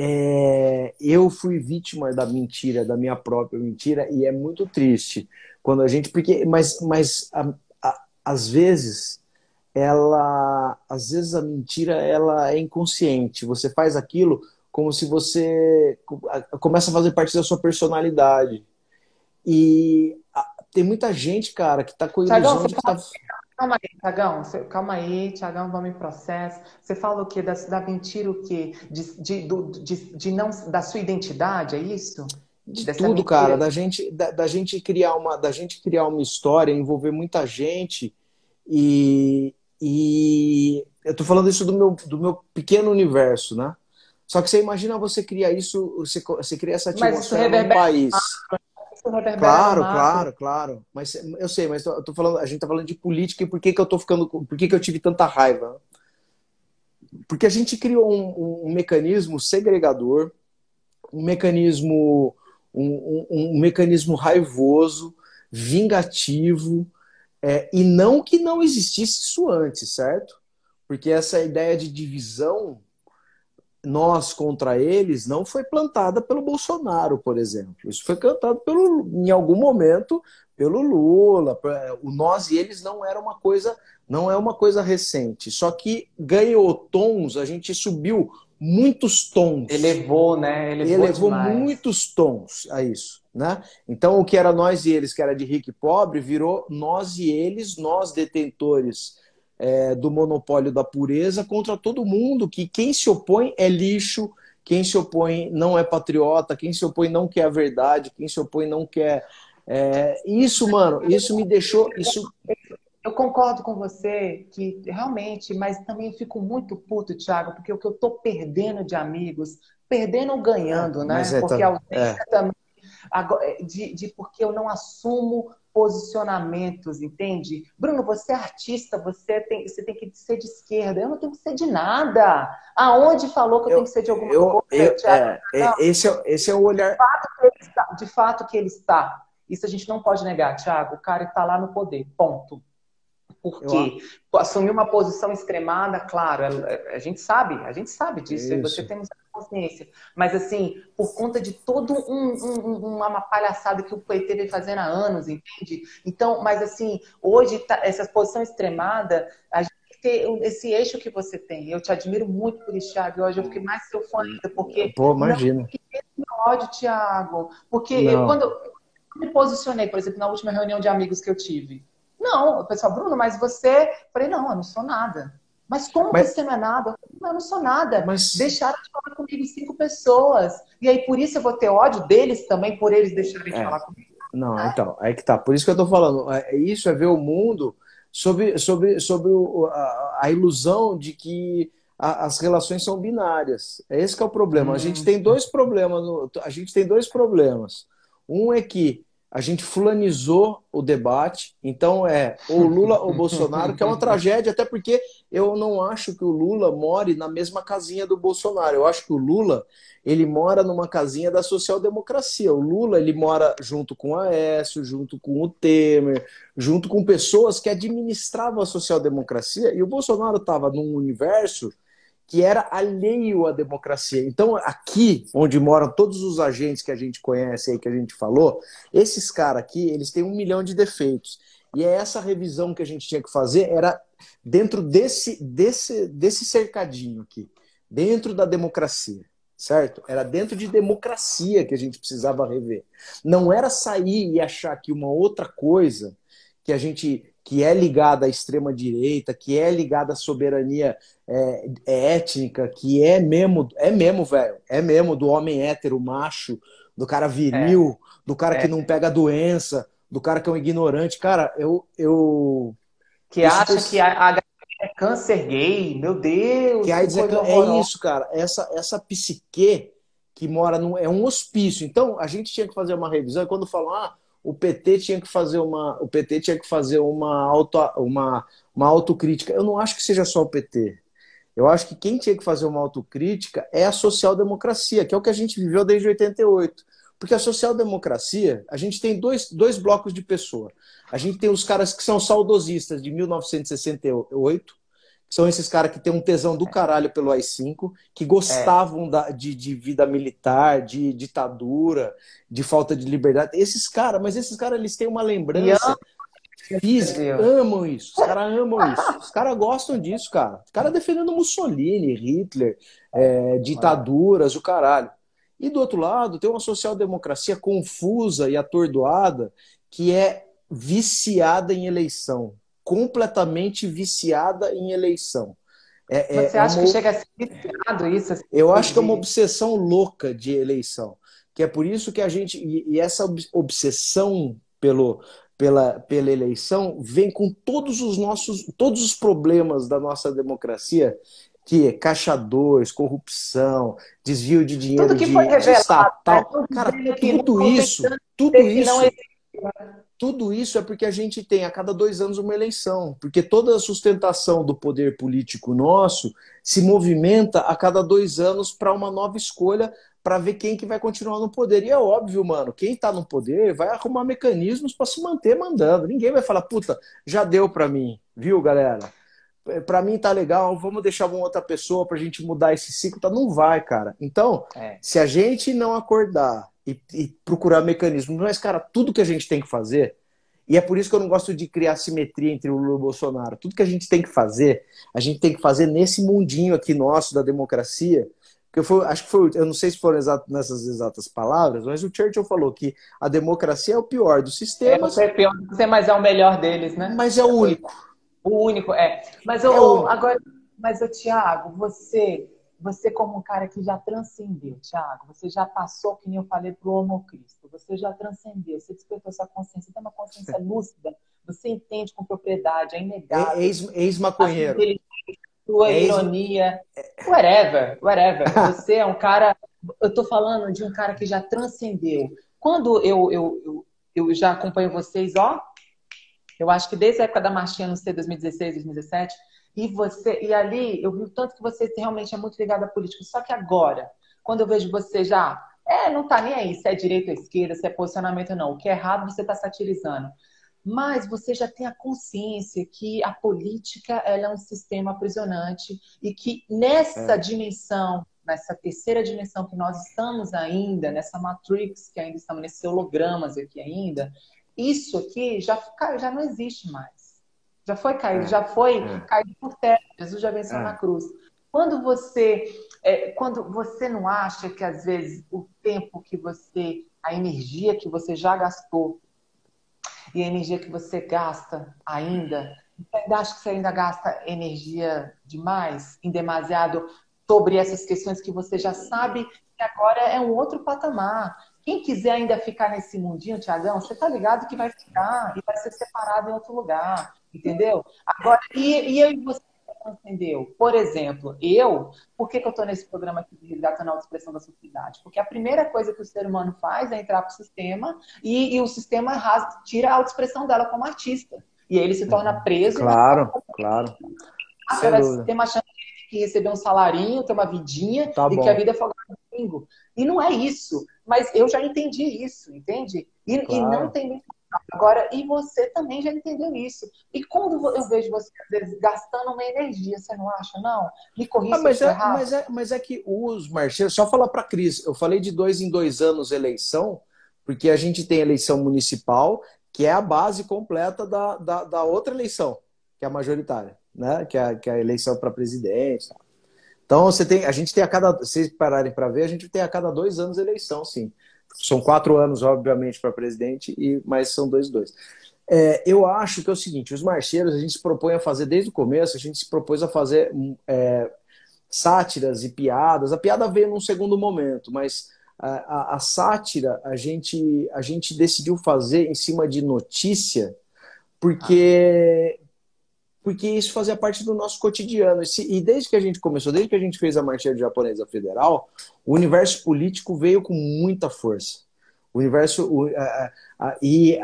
é, eu fui vítima da mentira da minha própria mentira e é muito triste quando a gente porque mas mas a, a, às vezes ela às vezes a mentira ela é inconsciente você faz aquilo como se você começa a fazer parte da sua personalidade. E tem muita gente, cara, que tá com a ilusão de que tá... Calma aí, Tiagão, calma aí, Tiagão, vamos em processo. Você fala o quê? Da, da mentira, o quê? De, de, de, de, não, da sua identidade, é isso? De Dessa tudo, mentira? cara, da gente, da, da, gente criar uma, da gente criar uma história, envolver muita gente e, e eu tô falando isso do meu, do meu pequeno universo, né? Só que você imagina você criar isso, você, você cria essa atmosfera no país. Claro, claro, claro. Mas eu sei, mas eu tô falando, a gente tá falando de política e por que, que eu tô ficando. Por que, que eu tive tanta raiva? Porque a gente criou um, um mecanismo segregador, um mecanismo, um, um, um mecanismo raivoso, vingativo, é, e não que não existisse isso antes, certo? Porque essa ideia de divisão nós contra eles não foi plantada pelo Bolsonaro, por exemplo. Isso foi cantado pelo, em algum momento pelo Lula. O nós e eles não era uma coisa, não é uma coisa recente. Só que ganhou tons, a gente subiu muitos tons. Elevou, né? Elevou, Elevou muitos tons a isso, né? Então o que era nós e eles, que era de rico e pobre, virou nós e eles, nós detentores é, do monopólio da pureza contra todo mundo, que quem se opõe é lixo, quem se opõe não é patriota, quem se opõe não quer a verdade, quem se opõe não quer. É, isso, mano, isso me deixou. Isso... Eu concordo com você que realmente, mas também fico muito puto, Thiago, porque o que eu tô perdendo de amigos, perdendo ou ganhando, né? É, porque a ausência é. também de, de porque eu não assumo posicionamentos, entende? Bruno, você é artista, você tem, você tem que ser de esquerda. Eu não tenho que ser de nada. Aonde falou que eu, eu tenho que ser de alguma eu, coisa? É, é, esse, é, esse é o olhar. De fato, que ele está, de fato que ele está. Isso a gente não pode negar, Thiago. O cara está lá no poder. Ponto. Porque eu... assumir uma posição extremada, claro, a, gente sabe, a gente sabe disso, e você tem consciência. Mas assim, por conta de todo um, um, uma palhaçada que o PT vem fazendo há anos, entende? Então, mas assim, hoje tá, essa posição extremada, a gente ter esse eixo que você tem. Eu te admiro muito por isso, Thiago. Hoje eu fiquei mais seu fã ainda, porque. Pô, imagina. Não ódio, Thiago. Porque eu, quando eu me posicionei, por exemplo, na última reunião de amigos que eu tive, não, o pessoal, Bruno, mas você. falei, não, eu não sou nada. Mas como mas... você não é nada? Eu não sou nada. Mas... Deixaram de falar comigo cinco pessoas. E aí, por isso eu vou ter ódio deles também, por eles deixarem de é. falar comigo. Não, é. então, aí que tá. Por isso que eu tô falando. É, isso é ver o mundo sobre, sobre, sobre o, a, a, ilusão de que a, as relações são binárias. É esse que é o problema. Hum. A gente tem dois problemas. No, a gente tem dois problemas. Um é que a gente fulanizou o debate, então é ou Lula ou Bolsonaro, que é uma <laughs> tragédia, até porque eu não acho que o Lula more na mesma casinha do Bolsonaro. Eu acho que o Lula ele mora numa casinha da social-democracia. O Lula ele mora junto com o Aécio, junto com o Temer, junto com pessoas que administravam a social-democracia. E o Bolsonaro estava num universo que era alheio à democracia. Então, aqui, onde moram todos os agentes que a gente conhece aí, que a gente falou, esses caras aqui, eles têm um milhão de defeitos. E é essa revisão que a gente tinha que fazer, era dentro desse, desse, desse cercadinho aqui, dentro da democracia, certo? Era dentro de democracia que a gente precisava rever. Não era sair e achar que uma outra coisa que a gente que é ligada à extrema direita, que é ligada à soberania é, é étnica, que é mesmo, é mesmo, velho, é mesmo do homem hétero, macho, do cara viril, é. do cara é. que não pega doença, do cara que é um ignorante. Cara, eu. eu que acha que a, a é câncer gay, meu Deus. Que AIDS é, é isso, cara. Essa, essa psique que mora no. É um hospício. Então, a gente tinha que fazer uma revisão, e quando falam, ah, o PT tinha que fazer uma. O PT tinha que fazer uma, auto, uma, uma autocrítica. Eu não acho que seja só o PT. Eu acho que quem tinha que fazer uma autocrítica é a social-democracia, que é o que a gente viveu desde 88. Porque a social-democracia, a gente tem dois, dois blocos de pessoa. A gente tem os caras que são saudosistas de 1968, que são esses caras que têm um tesão do caralho pelo AI-5, que gostavam é. da, de, de, vida militar, de ditadura, de falta de liberdade. Esses caras, mas esses caras, eles têm uma lembrança física, amam isso. Os caras amam isso. Os caras gostam disso, cara. Os caras defendendo Mussolini, Hitler, é, ditaduras, o caralho. E do outro lado, tem uma social-democracia confusa e atordoada que é viciada em eleição, completamente viciada em eleição. É, é Você é, acha uma... que chega a ser viciado isso? Assim, Eu acho que é uma obsessão louca de eleição. Que é por isso que a gente. E essa obsessão pelo, pela, pela eleição vem com todos os nossos todos os problemas da nossa democracia que é caixa 2, corrupção, desvio de dinheiro tudo que de, foi revelado, estatal. Né? Cara, tudo isso, tudo isso, tudo isso é porque a gente tem a cada dois anos uma eleição, porque toda a sustentação do poder político nosso se movimenta a cada dois anos para uma nova escolha para ver quem que vai continuar no poder. E é óbvio, mano, quem está no poder vai arrumar mecanismos para se manter mandando. Ninguém vai falar, puta, já deu para mim, viu, galera? Para mim tá legal, vamos deixar uma outra pessoa para a gente mudar esse ciclo, tá? Não vai, cara. Então, é. se a gente não acordar e, e, procurar mecanismos, mas, cara, tudo que a gente tem que fazer, e é por isso que eu não gosto de criar simetria entre o Lula e o Bolsonaro, tudo que a gente tem que fazer, a gente tem que fazer nesse mundinho aqui nosso da democracia, que foi, acho que foi, eu não sei se foram exato, nessas exatas palavras, mas o Churchill falou que a democracia é o pior dos sistemas. É, é pior do que mas é o melhor deles, né? Mas é o único. O único, é. Mas eu, é o... agora, mas o Tiago, você, você como um cara que já transcendeu, Tiago, você já passou, que nem eu falei, pro Homo Cristo, você já transcendeu, você despertou sua consciência, tem uma consciência lúcida, você entende com propriedade, é inegável. Ex-maconheiro. Ex sua Ex ironia, whatever, whatever. <laughs> Você é um cara, eu tô falando de um cara que já transcendeu. Quando eu, eu, eu, eu já acompanho vocês, ó, eu acho que desde a época da marchinha, não sei, 2016, 2017, e você, e ali eu vi o tanto que você realmente é muito ligado à política. Só que agora, quando eu vejo você já, é, não tá nem aí se é direita ou esquerda, se é posicionamento ou não. O que é errado você está satirizando. Mas você já tem a consciência que a política ela é um sistema aprisionante e que nessa é. dimensão, nessa terceira dimensão que nós estamos ainda, nessa matrix que ainda estamos, nesses hologramas aqui ainda, isso aqui já, já não existe mais. Já foi caído, é, já foi é. caído por terra. Jesus já venceu é. na cruz. Quando você, é, quando você não acha que às vezes o tempo que você, a energia que você já gastou e a energia que você gasta ainda, você ainda acha que você ainda gasta energia demais, em demasiado sobre essas questões que você já sabe que agora é um outro patamar. Quem quiser ainda ficar nesse mundinho, Tiagão, você tá ligado que vai ficar e vai ser separado em outro lugar, entendeu? Agora, e, e eu e você entendeu? Por exemplo, eu, por que, que eu estou nesse programa aqui de resgate na expressão da sociedade? Porque a primeira coisa que o ser humano faz é entrar para o sistema e, e, o sistema tira a autoexpressão dela como artista. E aí ele se torna preso. Claro, claro. vai ter uma chance de receber um salarinho, ter uma vidinha tá e bom. que a vida é folgada domingo. E não é isso. Mas eu já entendi isso, entende? E, claro. e não tem Agora, e você também já entendeu isso. E quando eu vejo você, às vezes, gastando uma energia, você não acha, não? Me corrija ah, mas, é, mas, é, mas é que os marcheiros, só falar para a Cris, eu falei de dois em dois anos eleição, porque a gente tem eleição municipal, que é a base completa da, da, da outra eleição, que é a majoritária, né? que, é, que é a eleição para presidente. Então, você tem, a gente tem a cada, se pararem para ver, a gente tem a cada dois anos eleição, sim. São quatro anos, obviamente, para presidente, e mas são dois, dois. É, eu acho que é o seguinte: os marcheiros, a gente se propõe a fazer desde o começo, a gente se propôs a fazer é, sátiras e piadas. A piada veio num segundo momento, mas a, a, a, sátira a gente, a gente decidiu fazer em cima de notícia, porque, porque isso fazia parte do nosso cotidiano. E desde que a gente começou, desde que a gente fez a Marcha Japonesa Federal, o universo político veio com muita força. O universo. E,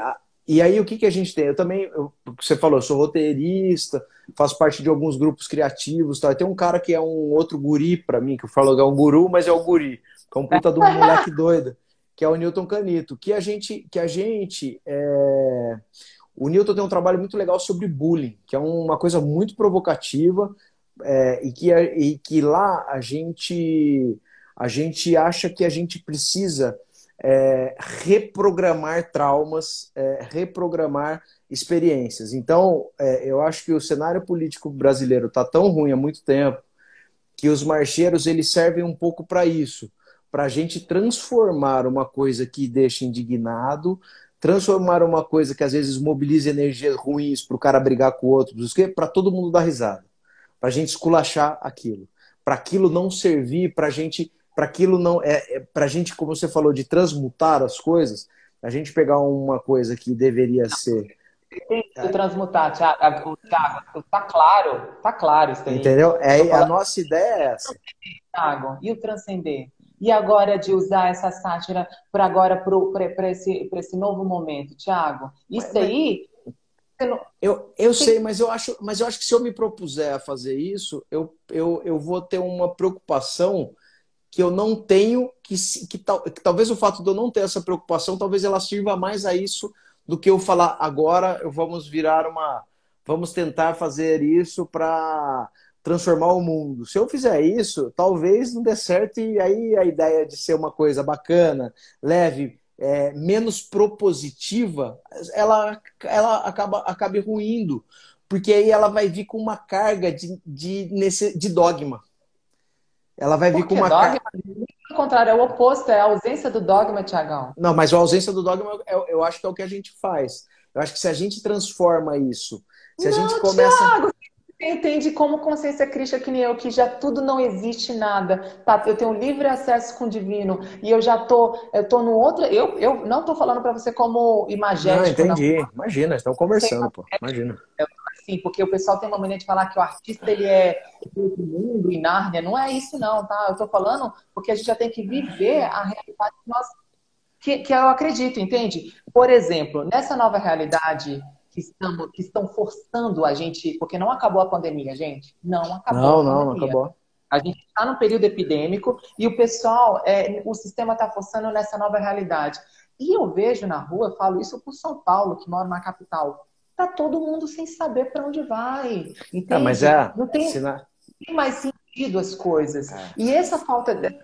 e aí, o que, que a gente tem? Eu também, você falou, eu sou roteirista, faço parte de alguns grupos criativos. Tá? Tem um cara que é um outro guri para mim, que eu falo que é um guru, mas é o guri, que é um puta de um moleque doido, que é o Newton Canito. Que a gente. Que a gente é... O Newton tem um trabalho muito legal sobre bullying, que é uma coisa muito provocativa, é, e, que, e que lá a gente a gente acha que a gente precisa é, reprogramar traumas, é, reprogramar experiências. Então, é, eu acho que o cenário político brasileiro está tão ruim há muito tempo que os marcheiros eles servem um pouco para isso, para a gente transformar uma coisa que deixa indignado, transformar uma coisa que às vezes mobiliza energias ruins para o cara brigar com o outro, para todo mundo dar risada, para a gente esculachar aquilo, para aquilo não servir para a gente para aquilo não é, é para a gente, como você falou, de transmutar as coisas, a gente pegar uma coisa que deveria ser de transmutar, Thiago, tá claro, tá claro isso aí. Entendeu? É, a nossa ideia é essa. E o transcender? E agora de usar essa sátira para agora para esse, esse novo momento, Thiago? Isso mas, aí. Eu, eu sei, mas eu, acho, mas eu acho que se eu me propuser a fazer isso, eu, eu, eu vou ter uma preocupação que eu não tenho, que, que, tal, que talvez o fato de eu não ter essa preocupação, talvez ela sirva mais a isso do que eu falar agora vamos virar uma. Vamos tentar fazer isso para transformar o mundo. Se eu fizer isso, talvez não dê certo e aí a ideia de ser uma coisa bacana, leve, é, menos propositiva, ela, ela acaba acabe ruindo, porque aí ela vai vir com uma carga de, de, nesse, de dogma. Ela vai vir com uma dogma? Ao contrário, é o oposto, é a ausência do dogma, Tiagão. Não, mas a ausência do dogma eu, eu acho que é o que a gente faz. Eu acho que se a gente transforma isso, se a não, gente começa. Thiago, entende como consciência crítica que nem eu, que já tudo não existe nada. Tá, eu tenho livre acesso com o divino e eu já tô, eu tô no outro. Eu, eu não tô falando para você como imagético. Não, entendi. Não. Imagina, estão conversando, pô. Imagina. Assim, porque o pessoal tem uma maneira de falar que o artista ele é do mundo e Nárnia. Não é isso, não, tá? Eu tô falando porque a gente já tem que viver a realidade que nós. Que, que eu acredito, entende? Por exemplo, nessa nova realidade que, estamos, que estão forçando a gente, porque não acabou a pandemia, gente. Não acabou. Não, não, não acabou. A gente está no período epidêmico e o pessoal, é, o sistema está forçando nessa nova realidade. E eu vejo na rua, falo isso por São Paulo, que mora na capital tá todo mundo sem saber para onde vai. Entende? Ah, mas é, não tem, tem mais sentido as coisas. É. E essa falta dessa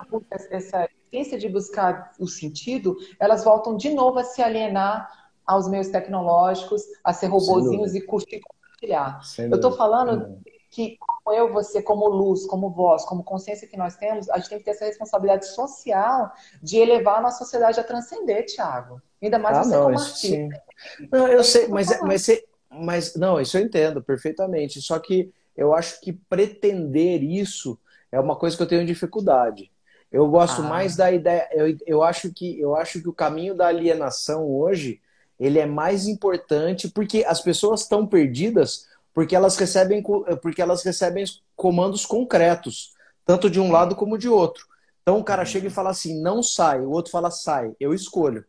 essa essência de buscar o sentido, elas voltam de novo a se alienar aos meios tecnológicos, a ser robozinhos e curtir e compartilhar. eu estou falando que como eu, você, como luz, como voz, como consciência que nós temos, a gente tem que ter essa responsabilidade social de elevar a nossa sociedade a transcender, Tiago. Ainda mais ah, você não, como artista. Não, eu sei, mas, é, mas, mas não, isso eu entendo perfeitamente. Só que eu acho que pretender isso é uma coisa que eu tenho dificuldade. Eu gosto ah. mais da ideia. Eu, eu, acho que, eu acho que o caminho da alienação hoje ele é mais importante porque as pessoas estão perdidas porque elas recebem porque elas recebem comandos concretos tanto de um lado como de outro. Então o cara chega e fala assim, não sai. O outro fala sai. Eu escolho.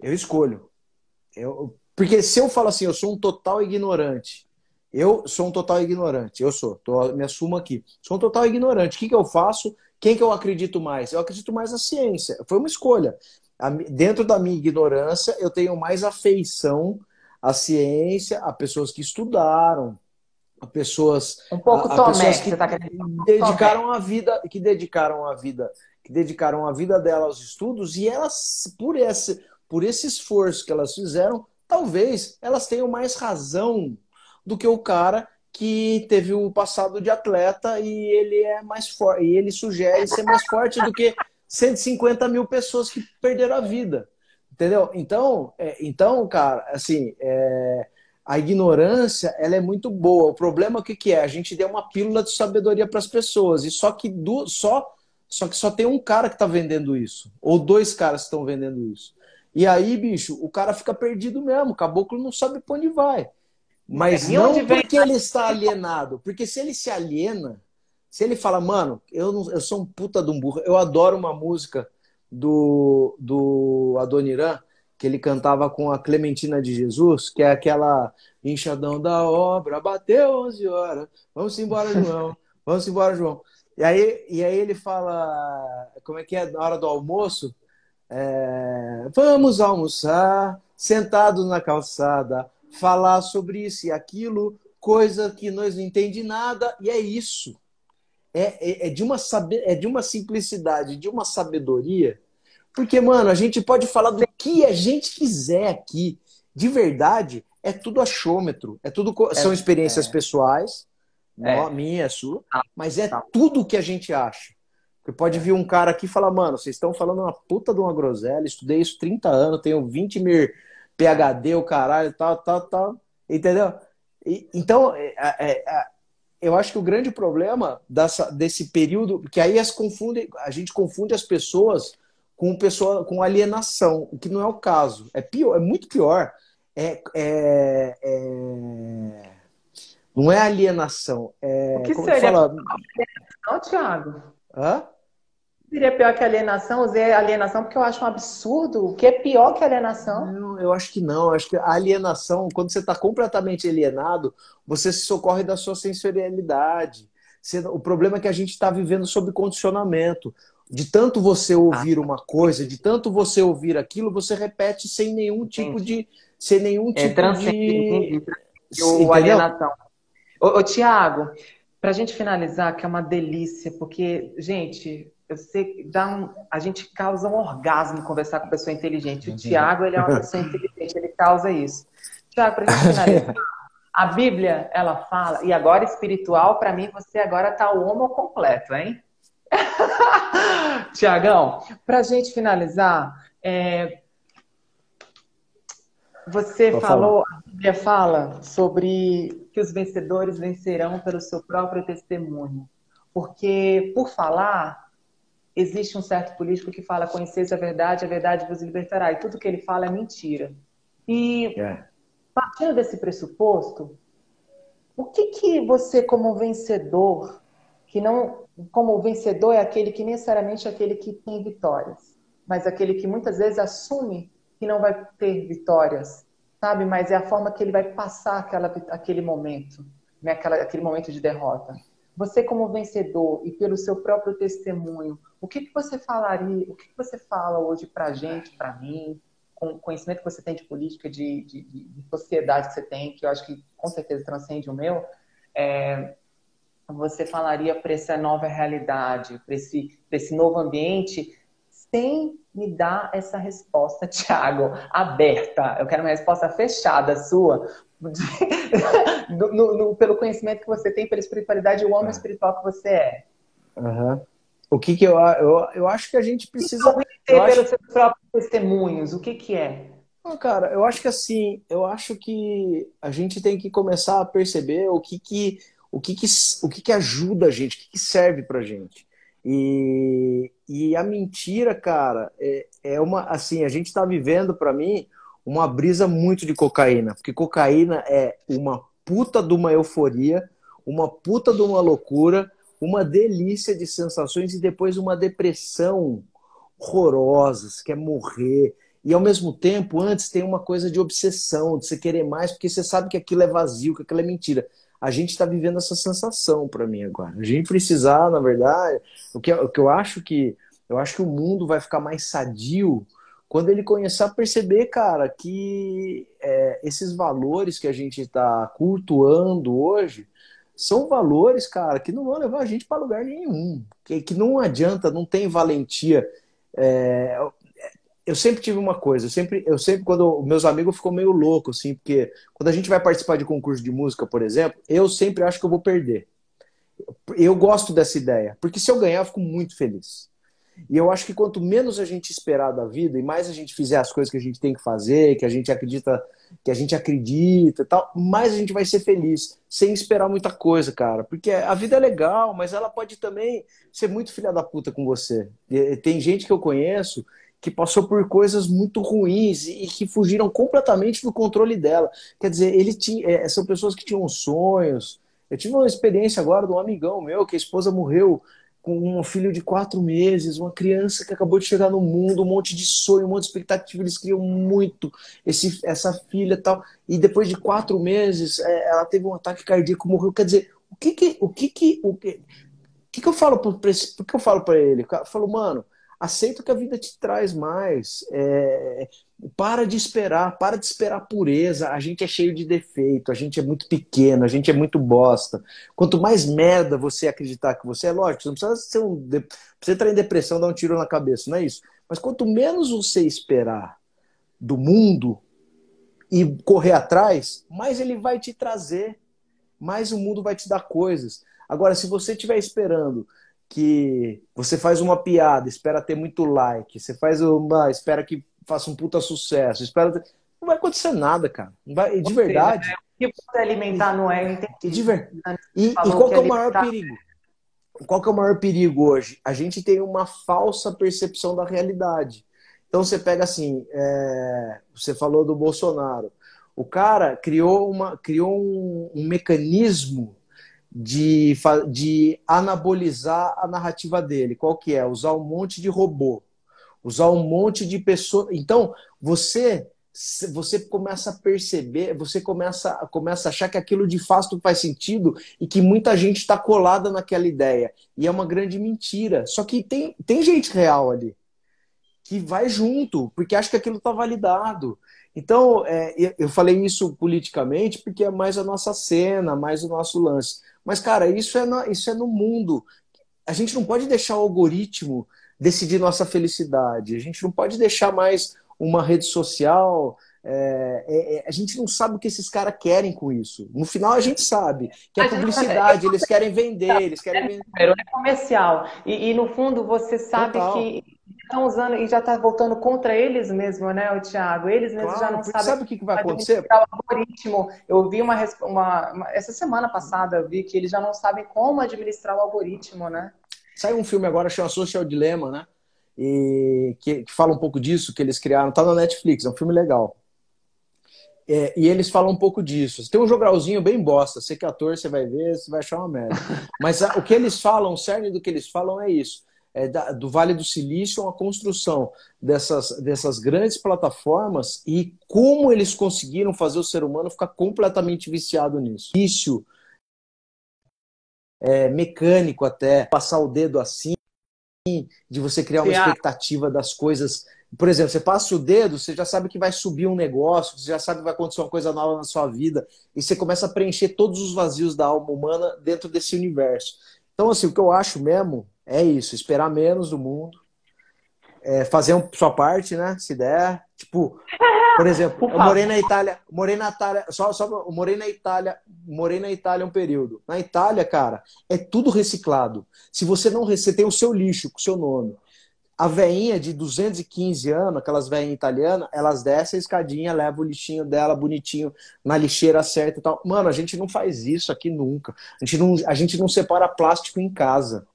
Eu escolho. Eu, porque se eu falo assim, eu sou um total ignorante Eu sou um total ignorante. Eu sou, tô, me assumo aqui. Sou um total ignorante. O que, que eu faço? Quem que eu acredito mais? Eu acredito mais na ciência. Foi uma escolha. Dentro da minha ignorância, eu tenho mais afeição à ciência, a pessoas que estudaram, a pessoas, um pouco a, a Tomé, pessoas que tá dedicaram a vida, que dedicaram a vida, que dedicaram a vida dela aos estudos e elas por esse por esse esforço que elas fizeram, talvez elas tenham mais razão do que o cara que teve o passado de atleta e ele é mais forte e ele sugere ser mais forte do que 150 mil pessoas que perderam a vida, entendeu? Então, é, então, cara, assim, é, a ignorância ela é muito boa. O problema o que, que é? A gente deu uma pílula de sabedoria para as pessoas e só que do, só só que só tem um cara que está vendendo isso ou dois caras que estão vendendo isso. E aí, bicho, o cara fica perdido mesmo. O caboclo não sabe para onde vai. Mas é, não porque ele está alienado, porque se ele se aliena, se ele fala, mano, eu, não, eu sou um puta de um burro, eu adoro uma música do, do Adoniran, que ele cantava com a Clementina de Jesus, que é aquela enxadão da obra, bateu 11 horas, vamos embora, <laughs> João, vamos embora, João. E aí, e aí ele fala, como é que é, na hora do almoço, é, vamos almoçar, sentados na calçada, falar sobre isso e aquilo, coisa que nós não entende nada, e é isso. É, é, é, de uma saber, é de uma simplicidade, de uma sabedoria porque, mano, a gente pode falar do que a gente quiser aqui. De verdade, é tudo achômetro. É tudo, é, são experiências é. pessoais, é. minha, sua, ah, mas é tudo o que a gente acha. Porque pode vir um cara aqui e falar, mano, vocês estão falando uma puta de uma groselha, estudei isso 30 anos, tenho 20 mil PHD, o caralho, tal, tal, tal. Entendeu? E, então, é, é, é, eu acho que o grande problema dessa, desse período, que aí as confunde, a gente confunde as pessoas com pessoa com alienação, o que não é o caso. É pior, é muito pior. É, é, é... não é alienação. É, o que seria fala... alienação, Thiago? Hã? Seria pior que alienação? Usei alienação porque eu acho um absurdo. O que é pior que alienação? Não, eu acho que não. Eu acho que a alienação, quando você está completamente alienado, você se socorre da sua sensorialidade. O problema é que a gente está vivendo sob condicionamento de tanto você ouvir uma coisa, de tanto você ouvir aquilo, você repete sem nenhum tipo de. Sem nenhum é, tipo é, de. O alienação. Ô, ô Tiago, para a gente finalizar, que é uma delícia, porque, gente, eu sei que dá um, a gente causa um orgasmo conversar com pessoa inteligente. O Tiago, ele é uma <laughs> pessoa inteligente, ele causa isso. Tiago, para a gente finalizar, a Bíblia, ela fala, e agora espiritual, para mim, você agora está o homo completo, hein? <laughs> Tiagão, para gente finalizar, é... você Vou falou, falar. a Bíblia fala sobre que os vencedores vencerão pelo seu próprio testemunho. Porque, por falar, existe um certo político que fala: conheceis a verdade, a verdade vos libertará. E tudo que ele fala é mentira. E, é. partindo desse pressuposto, o que, que você, como vencedor, que não como vencedor é aquele que necessariamente é aquele que tem vitórias, mas aquele que muitas vezes assume que não vai ter vitórias, sabe? Mas é a forma que ele vai passar aquela, aquele momento, né? Aquela, aquele momento de derrota. Você como vencedor e pelo seu próprio testemunho, o que, que você falaria, o que, que você fala hoje para gente, para mim, com o conhecimento que você tem de política, de, de, de, sociedade que você tem, que eu acho que com certeza transcende o meu, é, você falaria para essa nova realidade, para esse, esse novo ambiente, sem me dar essa resposta, <laughs> Tiago, aberta. Eu quero uma resposta fechada sua, <laughs> de, no, no, pelo conhecimento que você tem, pela espiritualidade e o homem é. espiritual que você é. Uhum. O que, que eu, eu, eu acho que a gente precisa. Pelos acho... seus próprios testemunhos, o que, que é? Ah, cara, eu acho que assim, eu acho que a gente tem que começar a perceber o que, que o que, que, o que, que ajuda a gente, o que, que serve pra gente. E, e a mentira, cara, é, é uma. Assim, a gente está vivendo, para mim, uma brisa muito de cocaína. Porque cocaína é uma puta de uma euforia, uma puta de uma loucura, uma delícia de sensações e depois uma depressão horrorosa. Você quer morrer. E ao mesmo tempo, antes tem uma coisa de obsessão, de você querer mais, porque você sabe que aquilo é vazio, que aquilo é mentira. A gente está vivendo essa sensação para mim agora. A gente precisar, na verdade, o que, o que eu acho que eu acho que o mundo vai ficar mais sadio quando ele começar a perceber, cara, que é, esses valores que a gente está cultuando hoje são valores, cara, que não vão levar a gente para lugar nenhum, que, que não adianta, não tem valentia. É, eu sempre tive uma coisa, eu sempre, eu sempre quando meus amigos ficam meio loucos, assim, porque quando a gente vai participar de concurso de música, por exemplo, eu sempre acho que eu vou perder. Eu gosto dessa ideia, porque se eu ganhar, eu fico muito feliz. E eu acho que quanto menos a gente esperar da vida e mais a gente fizer as coisas que a gente tem que fazer, que a gente acredita, que a gente acredita e tal, mais a gente vai ser feliz, sem esperar muita coisa, cara. Porque a vida é legal, mas ela pode também ser muito filha da puta com você. E tem gente que eu conheço que passou por coisas muito ruins e que fugiram completamente do controle dela. Quer dizer, ele tinha, é, são pessoas que tinham sonhos. Eu tive uma experiência agora de um amigão meu que a esposa morreu com um filho de quatro meses, uma criança que acabou de chegar no mundo, um monte de sonho, um monte de expectativa, eles queriam muito esse, essa filha tal. E depois de quatro meses, é, ela teve um ataque cardíaco, morreu. Quer dizer, o que que, o que que, o que, que, que eu falo para que eu falo para ele? Eu falo, mano, aceita que a vida te traz mais. É, para de esperar, para de esperar pureza. A gente é cheio de defeito, a gente é muito pequeno, a gente é muito bosta. Quanto mais merda você acreditar que você é, lógico, você não precisa, ser um, precisa entrar em depressão, dar um tiro na cabeça, não é isso. Mas quanto menos você esperar do mundo e correr atrás, mais ele vai te trazer, mais o mundo vai te dar coisas. Agora, se você estiver esperando que você faz uma piada, espera ter muito like, você faz uma, espera que faça um puta sucesso, espera ter... não vai acontecer nada, cara. Não vai, de verdade. Seja, né? O que alimentar não é de ver... E, e qual que é o maior perigo? Qual que é o maior perigo hoje? A gente tem uma falsa percepção da realidade. Então você pega assim, é... você falou do Bolsonaro. O cara criou, uma, criou um, um mecanismo de, de anabolizar a narrativa dele. Qual que é? Usar um monte de robô, usar um monte de pessoas. Então, você você começa a perceber, você começa, começa a achar que aquilo de fato faz sentido e que muita gente está colada naquela ideia. E é uma grande mentira. Só que tem, tem gente real ali que vai junto, porque acha que aquilo está validado. Então, é, eu falei isso politicamente porque é mais a nossa cena, mais o nosso lance. Mas, cara, isso é, no, isso é no mundo. A gente não pode deixar o algoritmo decidir nossa felicidade. A gente não pode deixar mais uma rede social. É, é, é a gente não sabe o que esses caras querem com isso. No final, a gente sabe que é publicidade, eles querem vender, eles querem vender. É comercial. E, e no fundo, você sabe Total. que estão usando e já está voltando contra eles mesmo, né, o Thiago? Eles mesmos claro, já não sabem. Sabe o que, que vai acontecer? O algoritmo. Eu vi uma, uma, uma, Essa semana passada eu vi que eles já não sabem como administrar o algoritmo, né? Saiu um filme agora chamado Social Dilemma, né? E que, que fala um pouco disso que eles criaram. Tá na Netflix, é um filme legal. É, e eles falam um pouco disso. Tem um jogralzinho bem bosta. Você que é ator, você vai ver, você vai achar uma merda. <laughs> Mas a, o que eles falam, o cerne do que eles falam é isso é, da, do Vale do Silício a construção dessas, dessas grandes plataformas e como eles conseguiram fazer o ser humano ficar completamente viciado nisso. Vício é, mecânico até, passar o dedo assim, de você criar uma expectativa das coisas. Por exemplo, você passa o dedo, você já sabe que vai subir um negócio, você já sabe que vai acontecer uma coisa nova na sua vida, e você começa a preencher todos os vazios da alma humana dentro desse universo. Então, assim, o que eu acho mesmo é isso, esperar menos do mundo, é, fazer sua parte, né? Se der. Tipo, por <laughs> exemplo, eu morei na Itália, morei na Itália, só, só morei na Itália, morei na Itália um período. Na Itália, cara, é tudo reciclado. Se você não você tem o seu lixo com o seu nome. A veinha de 215 anos, aquelas veinhas italianas, elas descem a escadinha, levam o lixinho dela bonitinho na lixeira certa e tal. Mano, a gente não faz isso aqui nunca. A gente não, a gente não separa plástico em casa.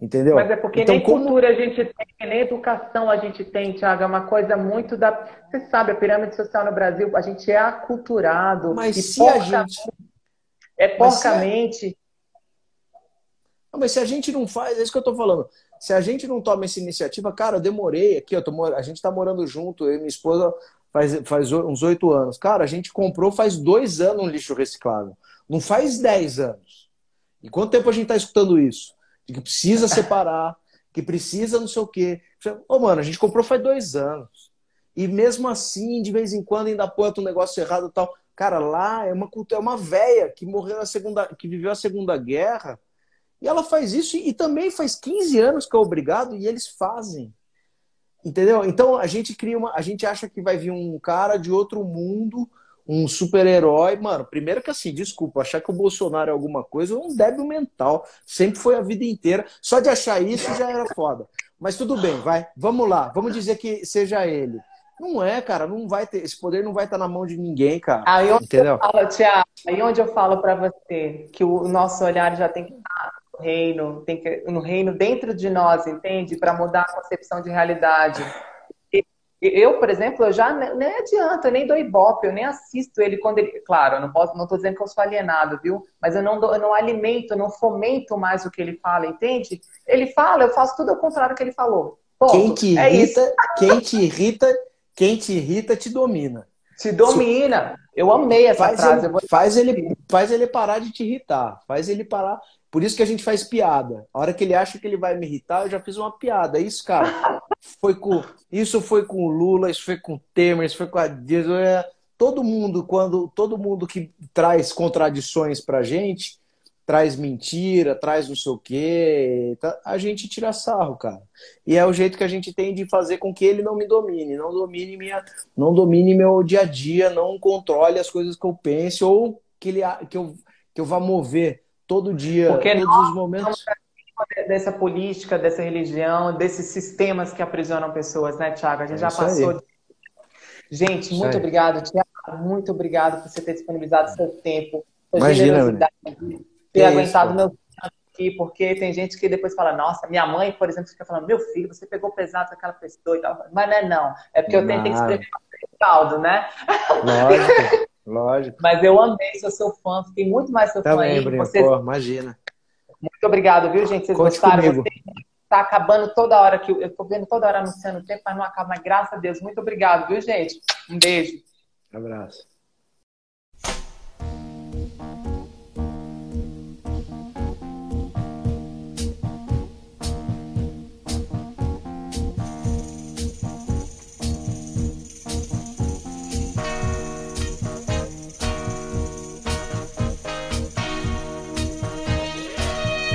Entendeu? Mas é porque então, nem como... cultura a gente tem, nem educação a gente tem, Tiago. É uma coisa muito da. Você sabe, a pirâmide social no Brasil, a gente é aculturado. Mas se a gente. É porcamente. Mas se a... Não, mas se a gente não faz, é isso que eu tô falando. se a gente não toma essa iniciativa, cara, eu demorei aqui, eu tô, a gente tá morando junto, eu e minha esposa faz, faz uns oito anos. Cara, a gente comprou faz dois anos um lixo reciclável. Não faz dez anos. E quanto tempo a gente tá escutando isso? Que precisa separar, que precisa não sei o quê. Ô, mano, a gente comprou faz dois anos. E mesmo assim, de vez em quando, ainda põe um negócio errado e tal. Cara, lá é uma é uma véia que morreu na segunda, que viveu a Segunda Guerra, e ela faz isso e, e também faz 15 anos que é obrigado e eles fazem. Entendeu? Então a gente cria uma, a gente acha que vai vir um cara de outro mundo, um super-herói, mano. Primeiro que assim, desculpa, achar que o Bolsonaro é alguma coisa é um débil mental. Sempre foi a vida inteira. Só de achar isso já era foda. Mas tudo bem, vai. Vamos lá. Vamos dizer que seja ele. Não é, cara, não vai ter, esse poder não vai estar na mão de ninguém, cara. Aí onde entendeu? Eu falo, Tiago, aí onde eu falo para você que o nosso olhar já tem que estar no reino, tem que no reino dentro de nós, entende? Para mudar a concepção de realidade. Eu, por exemplo, eu já nem adianta, eu nem dou ibope, eu nem assisto ele quando ele. Claro, eu não posso, não estou dizendo que eu sou alienado, viu? Mas eu não, dou, eu não alimento, eu não fomento mais o que ele fala, entende? Ele fala, eu faço tudo ao contrário do que ele falou. Ponto. Quem te é irrita, é quem te irrita quem te irrita te domina. Te domina. Eu amei essa faz frase. Ele, vou... faz, ele, faz ele parar de te irritar. Faz ele parar. Por isso que a gente faz piada. A hora que ele acha que ele vai me irritar, eu já fiz uma piada. É isso, cara. <laughs> Foi com, isso foi com o Lula, isso foi com o Temer, isso foi com a Dilma. Todo mundo, quando todo mundo que traz contradições pra gente, traz mentira, traz não sei o quê, tá, a gente tira sarro, cara. E é o jeito que a gente tem de fazer com que ele não me domine, não domine minha, não domine meu dia a dia, não controle as coisas que eu pense ou que ele que eu que eu vá mover todo dia, Porque todos nós, os momentos dessa política, dessa religião, desses sistemas que aprisionam pessoas, né, Tiago? A gente é já passou. Aí. Gente, muito obrigado, Tiago. Muito obrigado por você ter disponibilizado seu tempo. Imagina, ter aguentado meu aqui, porque tem gente que depois fala, nossa, minha mãe, por exemplo, fica falando, meu filho, você pegou pesado com aquela pessoa e tal. Mas não é não. É porque eu que escrever caldo, né? Lógico, <laughs> lógico. Mas eu amei, sou seu fã, fiquei muito mais seu Também, fã aí. Vocês... Pô, imagina. Muito obrigado, viu, gente? Vocês Conte gostaram? Comigo. Tá acabando toda hora que eu, eu tô vendo toda hora anunciando o tempo, mas não acaba. Mas graças a Deus, muito obrigado, viu, gente? Um beijo. Um abraço.